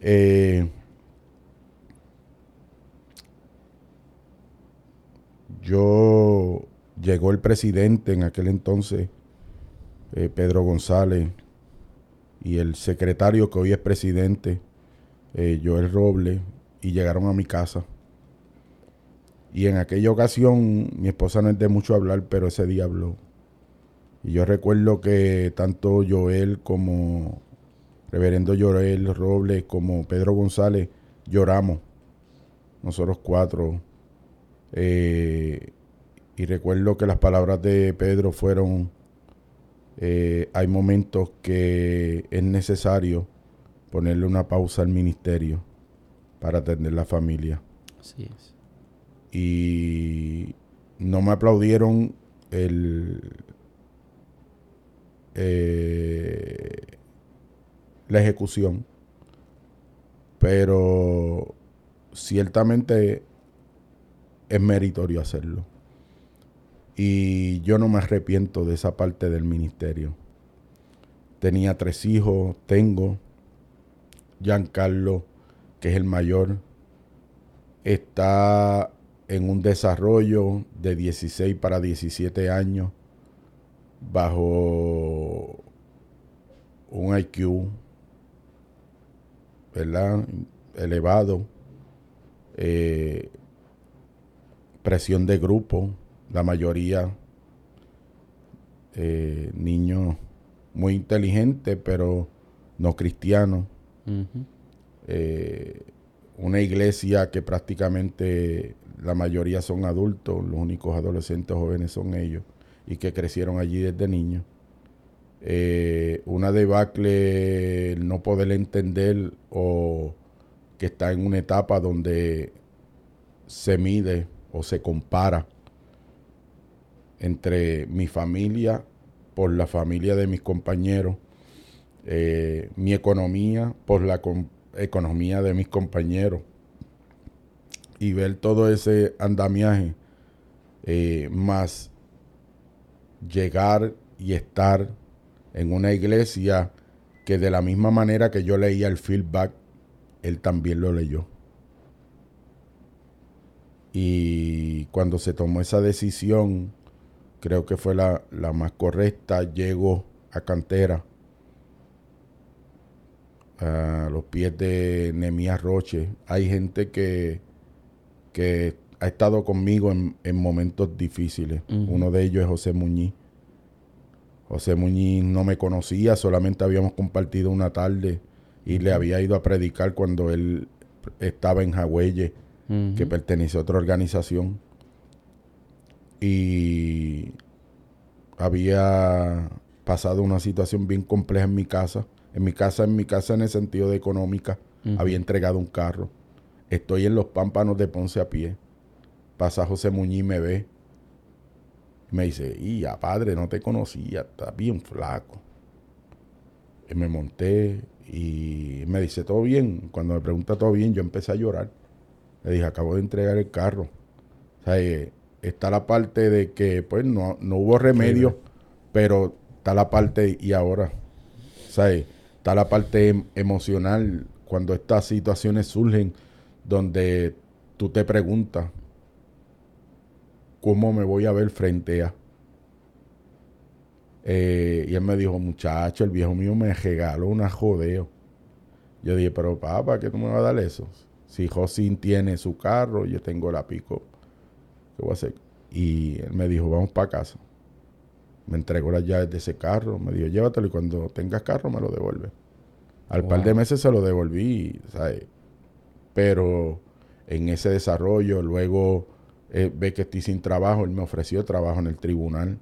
S2: Eh, Yo llegó el presidente en aquel entonces, eh, Pedro González, y el secretario que hoy es presidente, eh, Joel Roble, y llegaron a mi casa. Y en aquella ocasión, mi esposa no es de mucho hablar, pero ese día habló. Y yo recuerdo que tanto Joel como Reverendo Joel Roble como Pedro González lloramos. Nosotros cuatro eh, y recuerdo que las palabras de Pedro fueron, eh, hay momentos que es necesario ponerle una pausa al ministerio para atender la familia.
S1: Así es.
S2: Y no me aplaudieron el, eh, la ejecución, pero ciertamente es meritorio hacerlo. Y yo no me arrepiento de esa parte del ministerio. Tenía tres hijos, tengo. Giancarlo, que es el mayor, está en un desarrollo de 16 para 17 años bajo un IQ ¿verdad? elevado. Eh, presión de grupo, la mayoría eh, niños muy inteligentes, pero no cristianos. Eh, una iglesia que prácticamente la mayoría son adultos, los únicos adolescentes jóvenes son ellos, y que crecieron allí desde niños. Eh, una debacle, no poder entender o que está en una etapa donde se mide o se compara entre mi familia por la familia de mis compañeros, eh, mi economía por la economía de mis compañeros y ver todo ese andamiaje, eh, más llegar y estar en una iglesia que de la misma manera que yo leía el feedback, él también lo leyó. Y cuando se tomó esa decisión, creo que fue la, la más correcta, llegó a cantera a los pies de Nemías Roche. Hay gente que, que ha estado conmigo en, momentos difíciles. Uno de ellos es José Muñiz. José Muñiz no me conocía, solamente habíamos compartido una tarde y le había ido a predicar cuando él estaba en Jagüelle, que pertenece a otra organización. Y había pasado una situación bien compleja en mi casa en mi casa, en mi casa en el sentido de económica, había entregado un carro. Estoy en los pámpanos de Ponce a pie. Pasa José Muñiz me ve. Me dice, y ya padre, no te conocía, estás bien flaco. Y me monté y me dice, ¿todo bien? Cuando me pregunta todo bien, yo empecé a llorar. Le dije, acabo de entregar el carro. O sea, eh, está la parte de que, pues, no, no hubo remedio, pero está la parte y ahora. O sea, eh, está la parte em, emocional cuando estas situaciones surgen donde tú te preguntas cómo me voy a ver frente a. Eh, y él me dijo, muchacho, el viejo mío me regaló una jodeo. Yo dije, pero papá, ¿qué tú me vas a dar eso? Si Josín tiene su carro, yo tengo la pico. ¿Qué voy a hacer? Y él me dijo, vamos para casa me entregó las llaves de ese carro, me dijo, llévatelo y cuando tengas carro me lo devuelve. Al par de meses se lo devolví, ¿sabes? Pero en ese desarrollo, luego eh, ve que estoy sin trabajo, él me ofreció trabajo en el tribunal,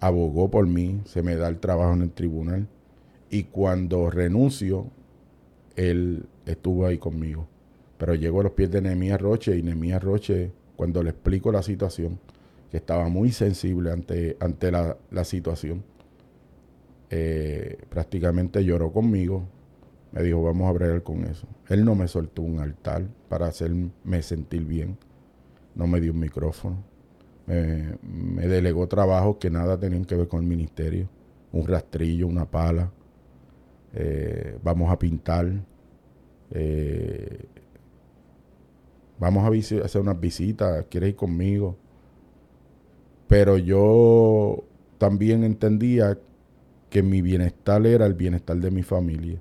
S2: abogó por mí, se me da el trabajo en el tribunal. Y cuando renuncio, él estuvo ahí conmigo. Pero llegó a los pies de Nemías Roche y Nemías Roche, cuando le explico la situación, que estaba muy sensible ante, ante la, situación. Eh, prácticamente lloró conmigo. Me dijo, vamos a bregar con eso. Él no me soltó un altar para hacerme sentir bien. No me dio un micrófono. Me, delegó trabajos que nada tenían que ver con el ministerio. Un rastrillo, una pala. Eh, vamos a pintar. Eh, vamos a hacer unas visitas. ¿Quieres ir conmigo? Pero yo también entendía que mi bienestar era el bienestar de mi familia.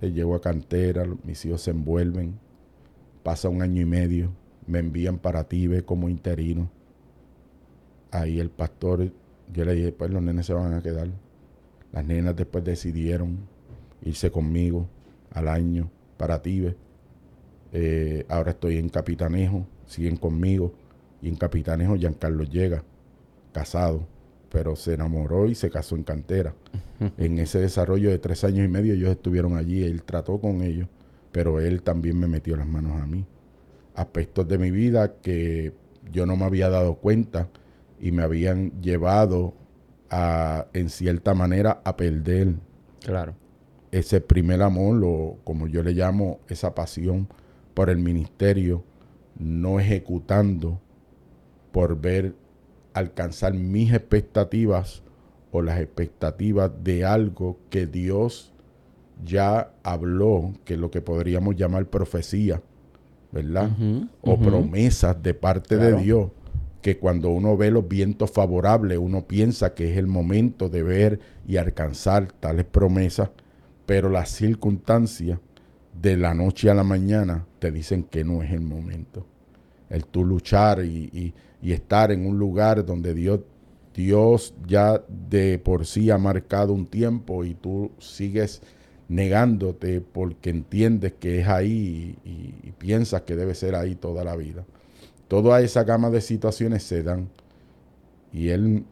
S2: Eh, llego a cantera, mis hijos se envuelven, pasa un año y medio, me envían para Tibe como interino. Ahí el pastor, yo le dije, pues los nenes se van a quedar. Las nenas después decidieron irse conmigo al año para Tibe. Eh, ahora estoy en Capitanejo, siguen conmigo y en Capitanejo Giancarlo llega, casado, pero se enamoró y se casó en cantera. en ese desarrollo de tres años y medio ellos estuvieron allí, él trató con ellos, pero él también me metió las manos a mí. Aspectos de mi vida que yo no me había dado cuenta y me habían llevado a, en cierta manera, a perder.
S1: Claro.
S2: Ese primer amor, o como yo le llamo, esa pasión por el ministerio, no ejecutando por ver alcanzar mis expectativas o las expectativas de algo que Dios ya habló, que es lo que podríamos llamar profecía, ¿verdad? o promesas de parte de Dios, que cuando uno ve los vientos favorables, uno piensa que es el momento de ver y alcanzar tales promesas, pero las circunstancias de la noche a la mañana te dicen que no es el momento el tú luchar y, estar en un lugar donde Dios, Dios ya de por sí ha marcado un tiempo y tú sigues negándote porque entiendes que es ahí y, y piensas que debe ser ahí toda la vida. Toda esa gama de situaciones se dan y él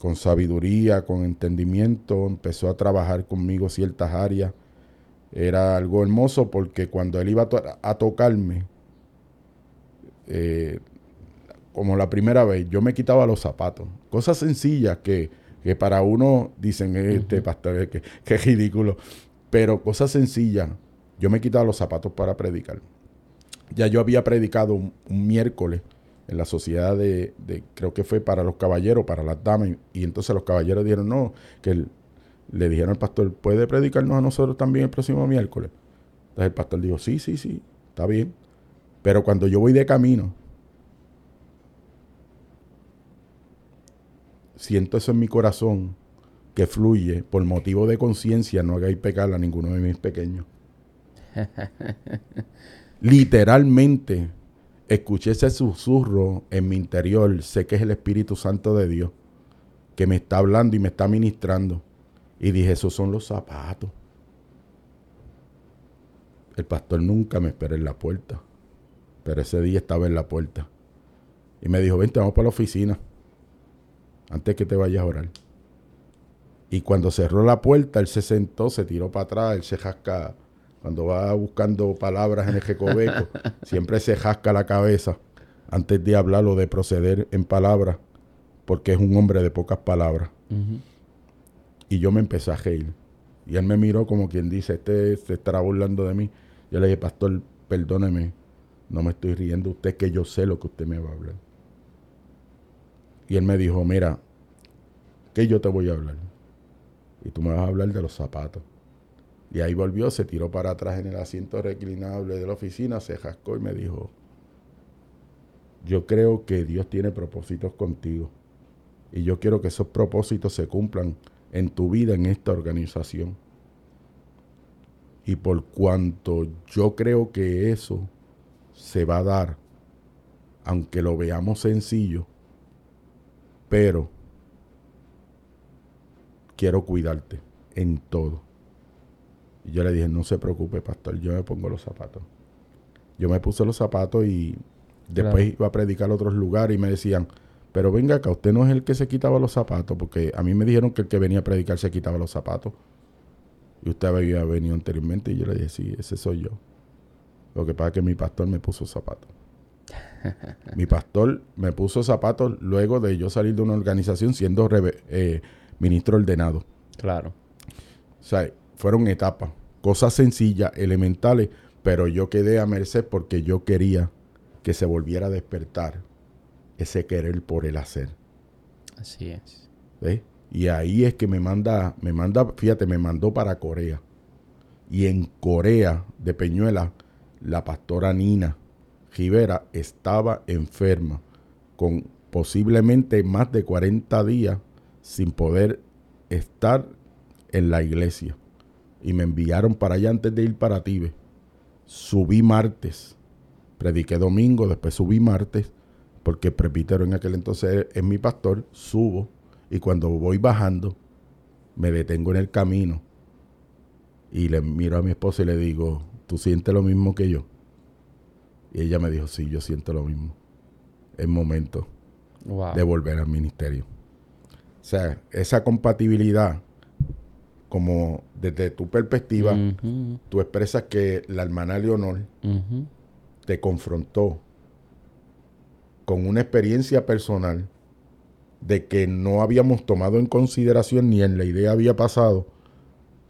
S2: con sabiduría, con entendimiento, empezó a trabajar conmigo ciertas áreas. Era algo hermoso porque cuando él iba a tocarme, eh, como la primera vez, yo me quitaba los zapatos. Cosas sencillas que, para uno dicen, este pastor, que, ridículo. Pero cosas sencillas. yo me quitaba los zapatos para predicar. Ya yo había predicado un, miércoles en la sociedad de, creo que fue para los caballeros, para las damas, y, entonces los caballeros dijeron, no, que le dijeron al pastor, ¿puede predicarnos a nosotros también el próximo miércoles? Entonces el pastor dijo, sí, sí, sí, está bien. Pero cuando yo voy de camino, siento eso en mi corazón que fluye por motivo de conciencia, no hagáis pecar a ninguno de mis pequeños. (laughs) Literalmente, escuché ese susurro en mi interior, sé que es el Espíritu Santo de Dios, que me está hablando y me está ministrando. Y dije, esos son los zapatos. El pastor nunca me esperó en la puerta, pero ese día estaba en la puerta. Y me dijo, vente, vamos para la oficina, antes que te vayas a orar. Y cuando cerró la puerta, él se sentó, se tiró para atrás, él se jasca, cuando va buscando palabras en el recoveco, (laughs) siempre se jasca la cabeza antes de hablar o de proceder en palabras, porque es un hombre de pocas palabras. Y yo me empecé a reír. Y él me miró como quien dice, este se estará burlando de mí. Yo le dije, pastor, perdóneme, no me estoy riendo usted, que yo sé lo que usted me va a hablar. Y él me dijo, mira, ¿qué yo te voy a hablar? y tú me vas a hablar de los zapatos. Y ahí volvió, se tiró para atrás en el asiento reclinable de la oficina, se jascó y me dijo, yo creo que Dios tiene propósitos contigo. Y yo quiero que esos propósitos se cumplan en tu vida en esta organización. Y por cuanto yo creo que eso se va a dar, aunque lo veamos sencillo, pero quiero cuidarte en todo. Y yo le dije, no se preocupe, pastor, yo me pongo los zapatos. Yo me puse los zapatos y después iba a predicar a otros lugares y me decían, pero venga acá, usted no es el que se quitaba los zapatos, porque a mí me dijeron que el que venía a predicar se quitaba los zapatos. Y usted había venido anteriormente y yo le dije, sí, ese soy yo. Lo que pasa es que mi pastor me puso zapatos. (laughs) mi pastor me puso zapatos luego de yo salir de una organización siendo eh, ministro ordenado.
S1: Claro.
S2: O sea, fueron etapas, cosas sencillas, elementales, pero yo quedé a merced porque yo quería que se volviera a despertar ese querer por el hacer.
S1: Así es.
S2: Y ahí es que me manda, me manda, fíjate, me mandó para Corea. Y en Corea, de Peñuela, la pastora Nina Rivera estaba enferma, con posiblemente más de 40 días sin poder estar en la iglesia. Y me enviaron para allá antes de ir para Tibe. Subí martes, prediqué domingo, después subí martes, porque el presbítero en aquel entonces es mi pastor, subo y cuando voy bajando, me detengo en el camino y le miro a mi esposa y le digo, ¿tú sientes lo mismo que yo? Y ella me dijo, sí, yo siento lo mismo. Es momento de volver al ministerio. O sea, esa compatibilidad, como desde tu perspectiva, tú expresas que la hermana Leonor te confrontó con una experiencia personal de que no habíamos tomado en consideración ni en la idea había pasado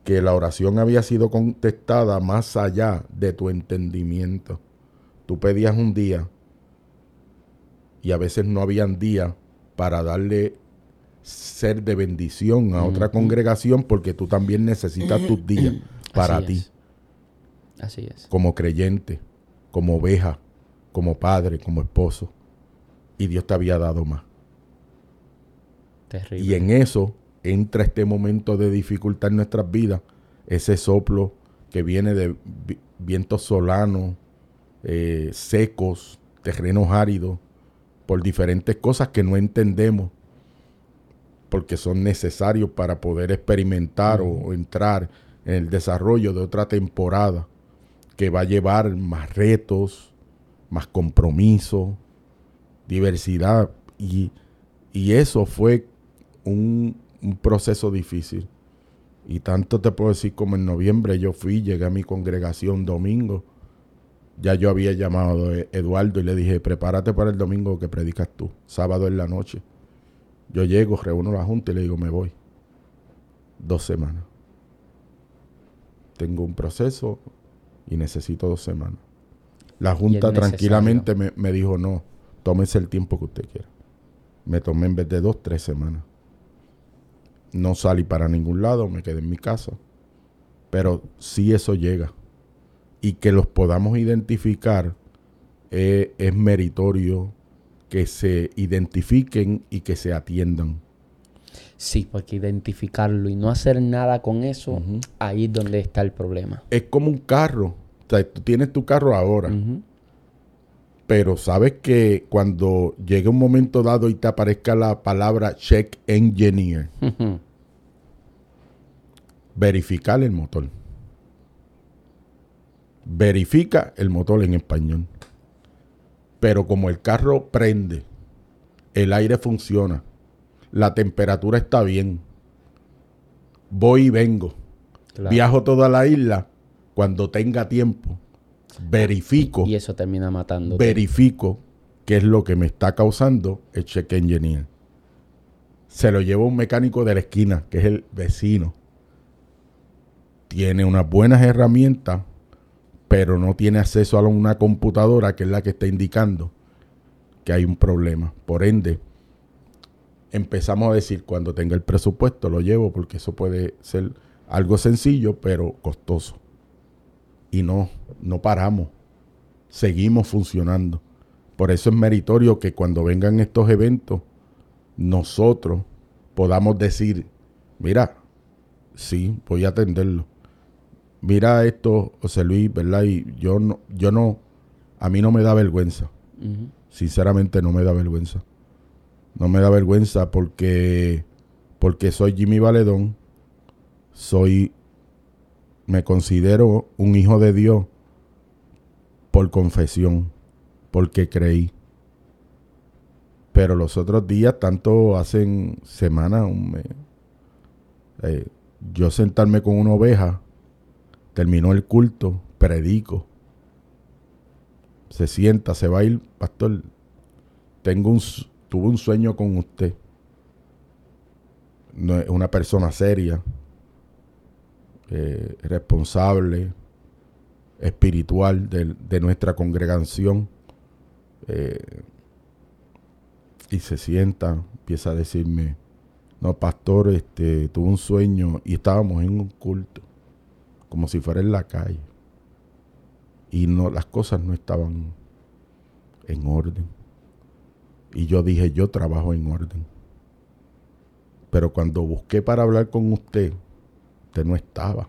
S2: que la oración había sido contestada más allá de tu entendimiento. Tú pedías un día y a veces no habían día para darle ser de bendición a otra congregación porque tú también necesitas tus días (clears throat) para ti.
S1: Así es.
S2: Como creyente, como oveja, como padre, como esposo. Y Dios te había dado más.
S1: Terrible.
S2: Y en eso entra este momento de dificultad en nuestras vidas, ese soplo que viene de vientos solanos, eh, secos, terrenos áridos, por diferentes cosas que no entendemos porque son necesarios para poder experimentar o, entrar en el desarrollo de otra temporada que va a llevar más retos, más compromiso, diversidad. Y, eso fue un, proceso difícil. Y tanto te puedo decir como en noviembre yo fui, llegué a mi congregación domingo. Ya yo había llamado a Eduardo y le dije, prepárate para el domingo que predicas tú, sábado en la noche. Yo llego, reúno la junta y le digo, me voy. Dos semanas. Tengo un proceso y necesito dos semanas. La Junta tranquilamente me, me, dijo, no, tómese el tiempo que usted quiera. Me tomé en vez de dos, tres semanas. No salí para ningún lado, me quedé en mi casa. Pero si eso llega. Y que los podamos identificar eh, es meritorio que se identifiquen y que se atiendan.
S1: Sí, porque identificarlo y no hacer nada con eso, ahí es donde está el problema.
S2: Es como un carro. O sea, tú tienes tu carro ahora. Pero sabes que cuando llegue un momento dado y te aparezca la palabra check engineer, verificar el motor. Verifica el motor en español. Pero como el carro prende, el aire funciona, la temperatura está bien, voy y vengo, viajo toda la isla, cuando tenga tiempo, verifico.
S1: Y eso termina matando.
S2: Verifico qué es lo que me está causando el check engineer. Se lo lleva un mecánico de la esquina, que es el vecino. Tiene unas buenas herramientas pero no tiene acceso a una computadora que es la que está indicando que hay un problema. Por ende, empezamos a decir, cuando tenga el presupuesto lo llevo porque eso puede ser algo sencillo, pero costoso. Y no, no paramos. Seguimos funcionando. Por eso es meritorio que cuando vengan estos eventos, nosotros podamos decir, mira, sí, voy a atenderlo mira esto, José Luis, ¿verdad? Y yo no, yo no, a mí no me da vergüenza. Sinceramente no me da vergüenza. No me da vergüenza porque, porque soy Jimmy Valedón, soy, me considero un hijo de Dios por confesión, porque creí. Pero los otros días, tanto hacen semanas, eh, yo sentarme con una oveja Terminó el culto, predico. Se sienta, se va a ir, pastor. Tengo un, tuve un sueño con usted. No, una persona seria, eh, responsable, espiritual de, nuestra congregación. Eh, y se sienta, empieza a decirme, no, pastor, este, tuve un sueño y estábamos en un culto como si fuera en la calle. Y no, las cosas no estaban en orden. Y yo dije, yo trabajo en orden. Pero cuando busqué para hablar con usted, usted no estaba.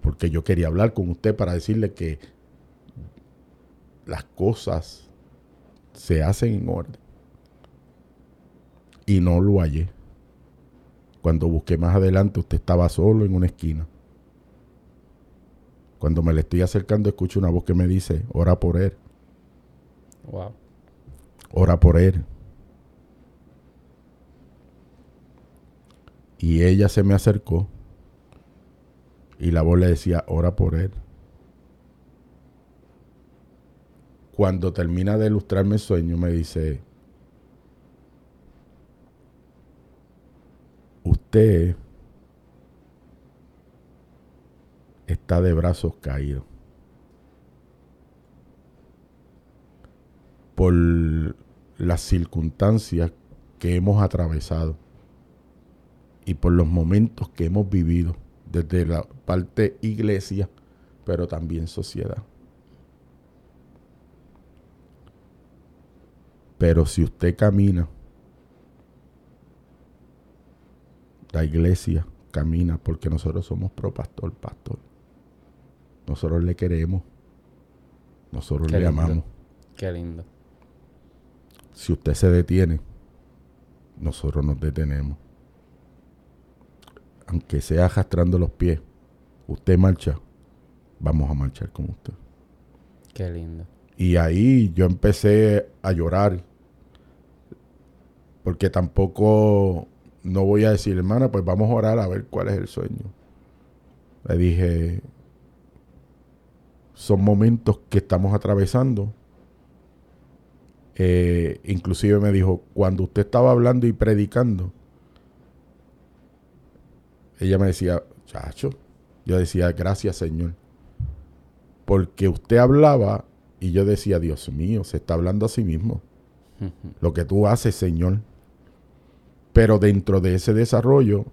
S2: Porque yo quería hablar con usted para decirle que las cosas se hacen en orden. Y no lo hallé. Cuando busqué más adelante, usted estaba solo en una esquina. Cuando me le estoy acercando, escucho una voz que me dice, ora por él. Wow. Ora por él. Y ella se me acercó y la voz le decía, ora por él. Cuando termina de ilustrarme el sueño, me dice, usted está de brazos caídos por las circunstancias que hemos atravesado y por los momentos que hemos vivido desde la parte iglesia, pero también sociedad. Pero si usted camina La iglesia camina porque nosotros somos pro pastor, pastor. Nosotros le queremos. Nosotros le amamos.
S1: Qué lindo.
S2: Si usted se detiene, nosotros nos detenemos. Aunque sea arrastrando los pies, usted marcha, vamos a marchar con usted.
S1: Qué lindo.
S2: Y ahí yo empecé a llorar, porque tampoco no voy a decir, hermana, pues vamos a orar a ver cuál es el sueño. Le dije, son momentos que estamos atravesando. Eh, inclusive me dijo, cuando usted estaba hablando y predicando, ella me decía, chacho, yo decía, gracias Señor. Porque usted hablaba y yo decía, Dios mío, se está hablando a sí mismo. Lo que tú haces, Señor. Pero dentro de ese desarrollo,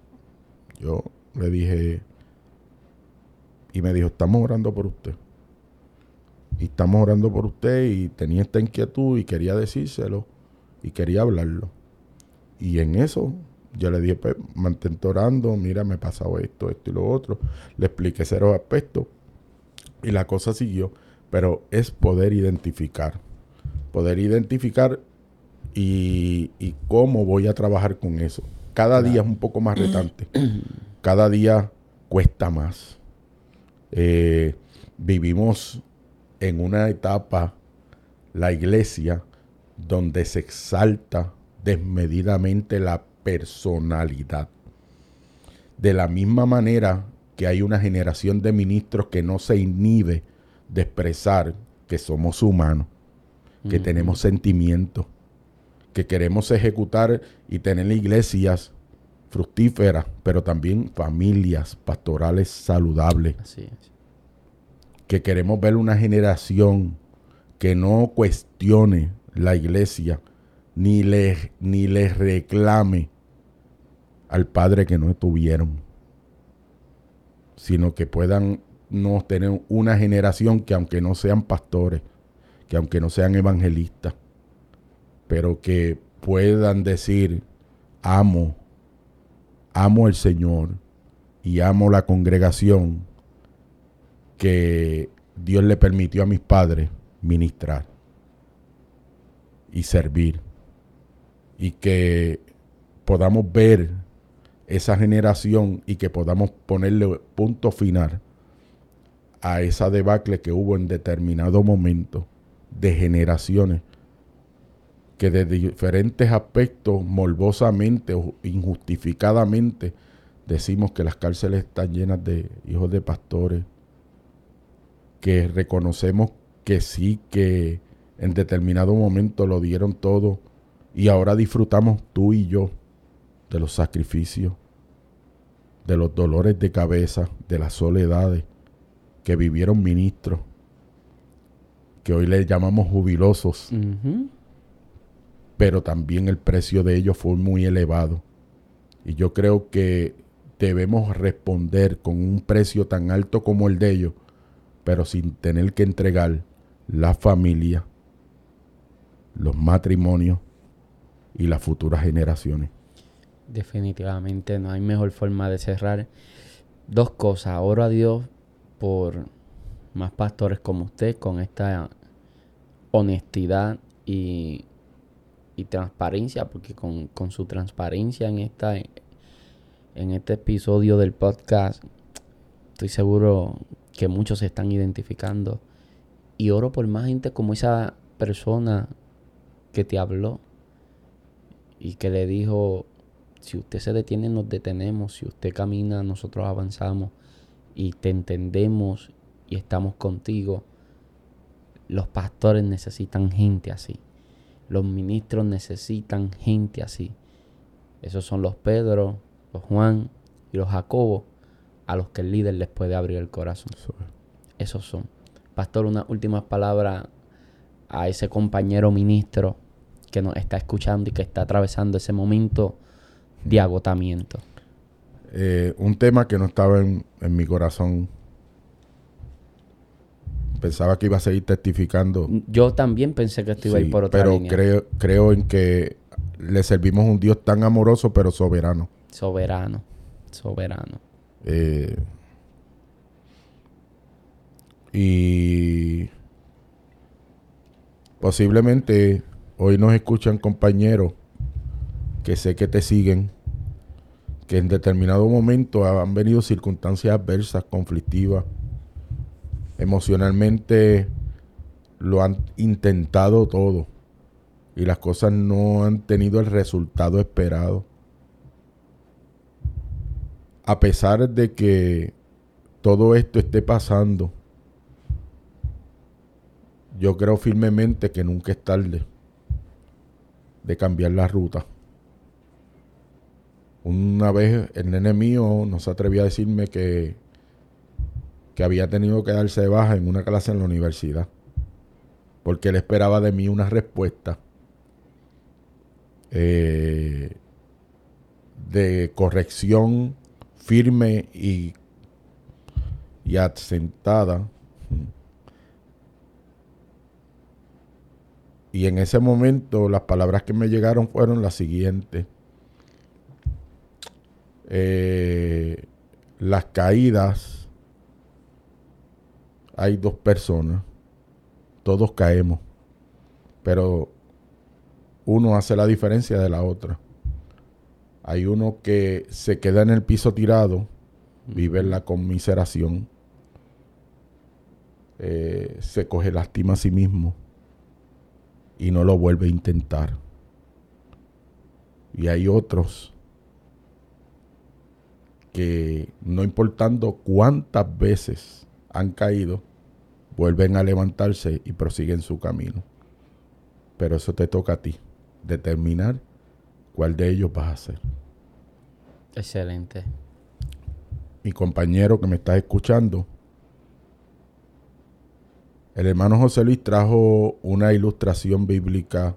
S2: yo le dije, y me dijo, estamos orando por usted. Y estamos orando por usted y tenía esta inquietud y quería decírselo y quería hablarlo. Y en eso yo le dije, pues, mantente orando, mira, me ha pasado esto, esto y lo otro. Le expliqué cero aspectos y la cosa siguió. Pero es poder identificar. Poder identificar y, cómo voy a trabajar con eso. Cada día es un poco más retante. (clears throat) Cada día cuesta más. Eh, vivimos en una etapa, la iglesia, donde se exalta desmedidamente la personalidad. De la misma manera que hay una generación de ministros que no se inhibe de expresar que somos humanos, que tenemos sentimientos, que queremos ejecutar y tener iglesias fructíferas, pero también familias pastorales saludables. Que queremos ver una generación que no cuestione la iglesia ni le, ni le reclame al Padre que no tuvieron, sino que puedan no tener una generación que aunque no sean pastores, que aunque no sean evangelistas, pero que puedan decir, amo, amo al Señor y amo la congregación que Dios le permitió a mis padres ministrar y servir. Y que podamos ver esa generación y que podamos ponerle punto final a esa debacle que hubo en determinado momento de generaciones que de diferentes aspectos morbosamente o injustificadamente decimos que las cárceles están llenas de hijos de pastores, que reconocemos que sí, que en determinado momento lo dieron todo y ahora disfrutamos tú y yo de los sacrificios, de los dolores de cabeza, de las soledades que vivieron ministros, que hoy les llamamos jubilosos, pero también el precio de ellos fue muy elevado. Y yo creo que debemos responder con un precio tan alto como el de ellos, pero sin tener que entregar la familia, los matrimonios y las futuras generaciones.
S1: Definitivamente no hay mejor forma de cerrar. Dos cosas. Oro a Dios por más pastores como usted con esta honestidad y, transparencia, porque con, su transparencia en esta en este episodio del podcast estoy seguro que muchos se están identificando y oro por más gente como esa persona que te habló y que le dijo si usted se detiene, nos detenemos. Si usted camina, nosotros avanzamos y te entendemos y estamos contigo. Los pastores necesitan gente así. Los ministros necesitan gente así. Esos son los Pedro, los Juan y los Jacobo a los que el líder les puede abrir el corazón. Esos son. Pastor, una última palabra a ese compañero ministro que nos está escuchando y que está atravesando ese momento de agotamiento?
S2: Eh, un tema que no estaba en, mi corazón. Pensaba que iba a seguir testificando.
S1: Yo también pensé que esto iba a ir por otra
S2: pero creo, creo en que le servimos a un Dios tan amoroso pero soberano.
S1: Soberano, soberano.
S2: Eh, y posiblemente hoy nos escuchan compañeros que sé que te siguen, que en determinado momento han venido circunstancias adversas, conflictivas, emocionalmente lo han intentado todo y las cosas no han tenido el resultado esperado. A pesar de que todo esto esté pasando, yo creo firmemente que nunca es tarde de cambiar la ruta. Una vez el nene mío no se atrevía a decirme que que había tenido que darse de baja en una clase en la universidad, porque él esperaba de mí una respuesta eh, de corrección firme y, y asentada. Y en ese momento las palabras que me llegaron fueron las siguientes. Eh, las caídas, hay dos personas, todos caemos, pero uno hace la diferencia de la otra. Hay uno que se queda en el piso tirado, vive en la conmiseración, eh, se coge lástima a sí mismo y no lo vuelve a intentar. Y hay otros que no importando cuántas veces han caído, vuelven a levantarse y prosiguen su camino. Pero eso te toca a ti, determinar cuál de ellos vas a hacer.
S1: Excelente.
S2: Mi compañero que me está escuchando, el hermano José Luis trajo una ilustración bíblica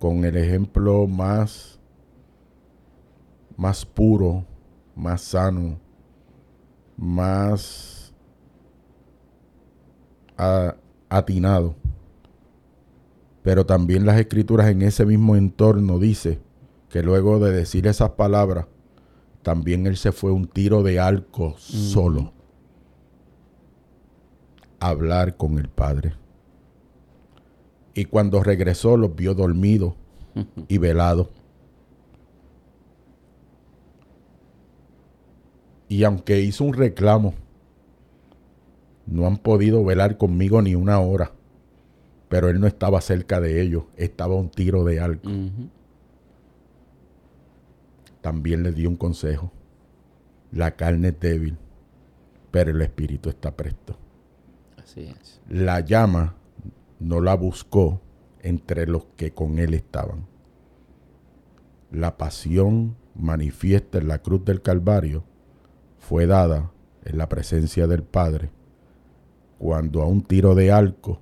S2: con el ejemplo más, más puro, más sano, más atinado. Pero también las escrituras en ese mismo entorno dice que luego de decir esas palabras, también él se fue un tiro de arco solo a hablar con el Padre. Y cuando regresó los vio dormidos y velados. Y aunque hizo un reclamo, no han podido velar conmigo ni una hora. Pero él no estaba cerca de ellos, estaba un tiro de arco también le dio un consejo. La carne es débil, pero el espíritu está presto.
S1: Así es.
S2: La llama no la buscó entre los que con él estaban. La pasión manifiesta en la cruz del Calvario fue dada en la presencia del Padre cuando a un tiro de arco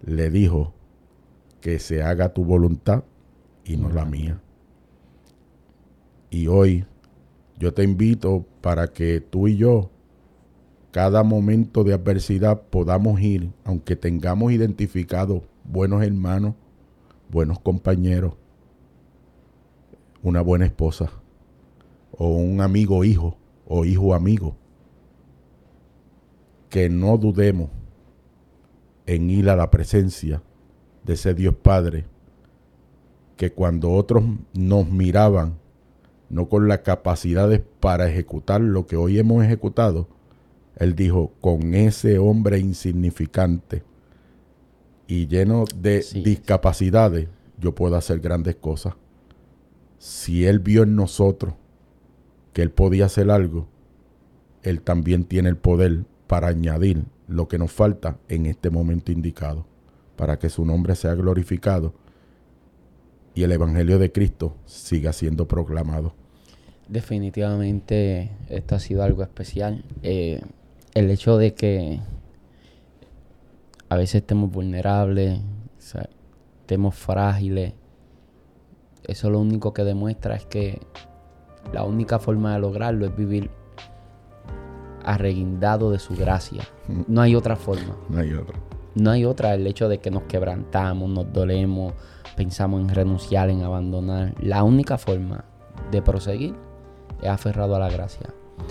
S2: le dijo que se haga tu voluntad y no la mía. Y hoy yo te invito para que tú y yo, cada momento de adversidad, podamos ir, aunque tengamos identificados buenos hermanos, buenos compañeros, una buena esposa, o un amigo hijo, o hijo amigo, que no dudemos en ir a la presencia de ese Dios Padre, que cuando otros nos miraban no con las capacidades para ejecutar lo que hoy hemos ejecutado, él dijo, con ese hombre insignificante y lleno de discapacidades, yo puedo hacer grandes cosas. Si él vio en nosotros él podía hacer algo, él también tiene el poder para añadir lo que nos falta en este momento indicado, para que su nombre sea glorificado y el Evangelio de Cristo siga siendo proclamado.
S1: Definitivamente esto ha sido algo especial. Eh, el hecho de que a veces estemos vulnerables, estemos frágiles, eso lo único que demuestra es que la única forma de lograrlo es vivir arreguindado de su gracia. No hay otra forma.
S2: No hay otra.
S1: No hay otra. El hecho de que nos quebrantamos, nos dolemos, pensamos en renunciar, en abandonar. La única forma de proseguir he aferrado a la gracia.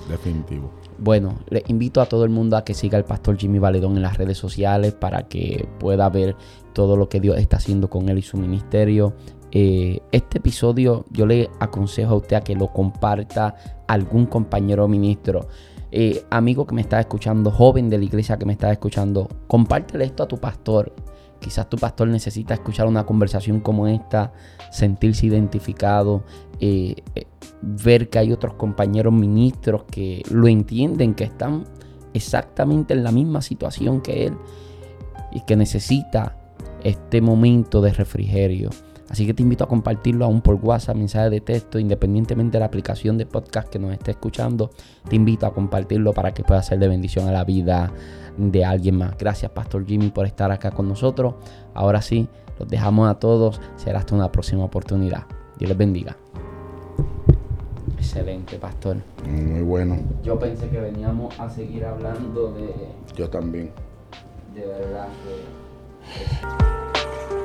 S2: Definitivo.
S1: Bueno, les invito a todo el mundo a que siga al pastor Jimmy Valedón en las redes sociales para que pueda ver todo lo que Dios está haciendo con él y su ministerio. Eh, este episodio yo le aconsejo a usted a que lo comparta a algún compañero ministro. Eh, amigo que me está escuchando, joven de la iglesia que me está escuchando, compártele esto a tu pastor. Quizás tu pastor necesita escuchar una conversación como esta, sentirse identificado, eh, ver que hay otros compañeros ministros que lo entienden, que están exactamente en la misma situación que él y que necesita este momento de refrigerio. Así que te invito a compartirlo aún por WhatsApp, mensaje de texto, independientemente de la aplicación de podcast que nos esté escuchando. Te invito a compartirlo para que pueda ser de bendición a la vida de alguien más. Gracias, Pastor Jimmy, por estar acá con nosotros. Ahora sí, los dejamos a todos. Será hasta una próxima oportunidad. Dios les bendiga. Excelente, Pastor.
S2: Muy bueno.
S1: Yo pensé que veníamos a seguir hablando de,
S2: Yo también.
S1: de verdad que...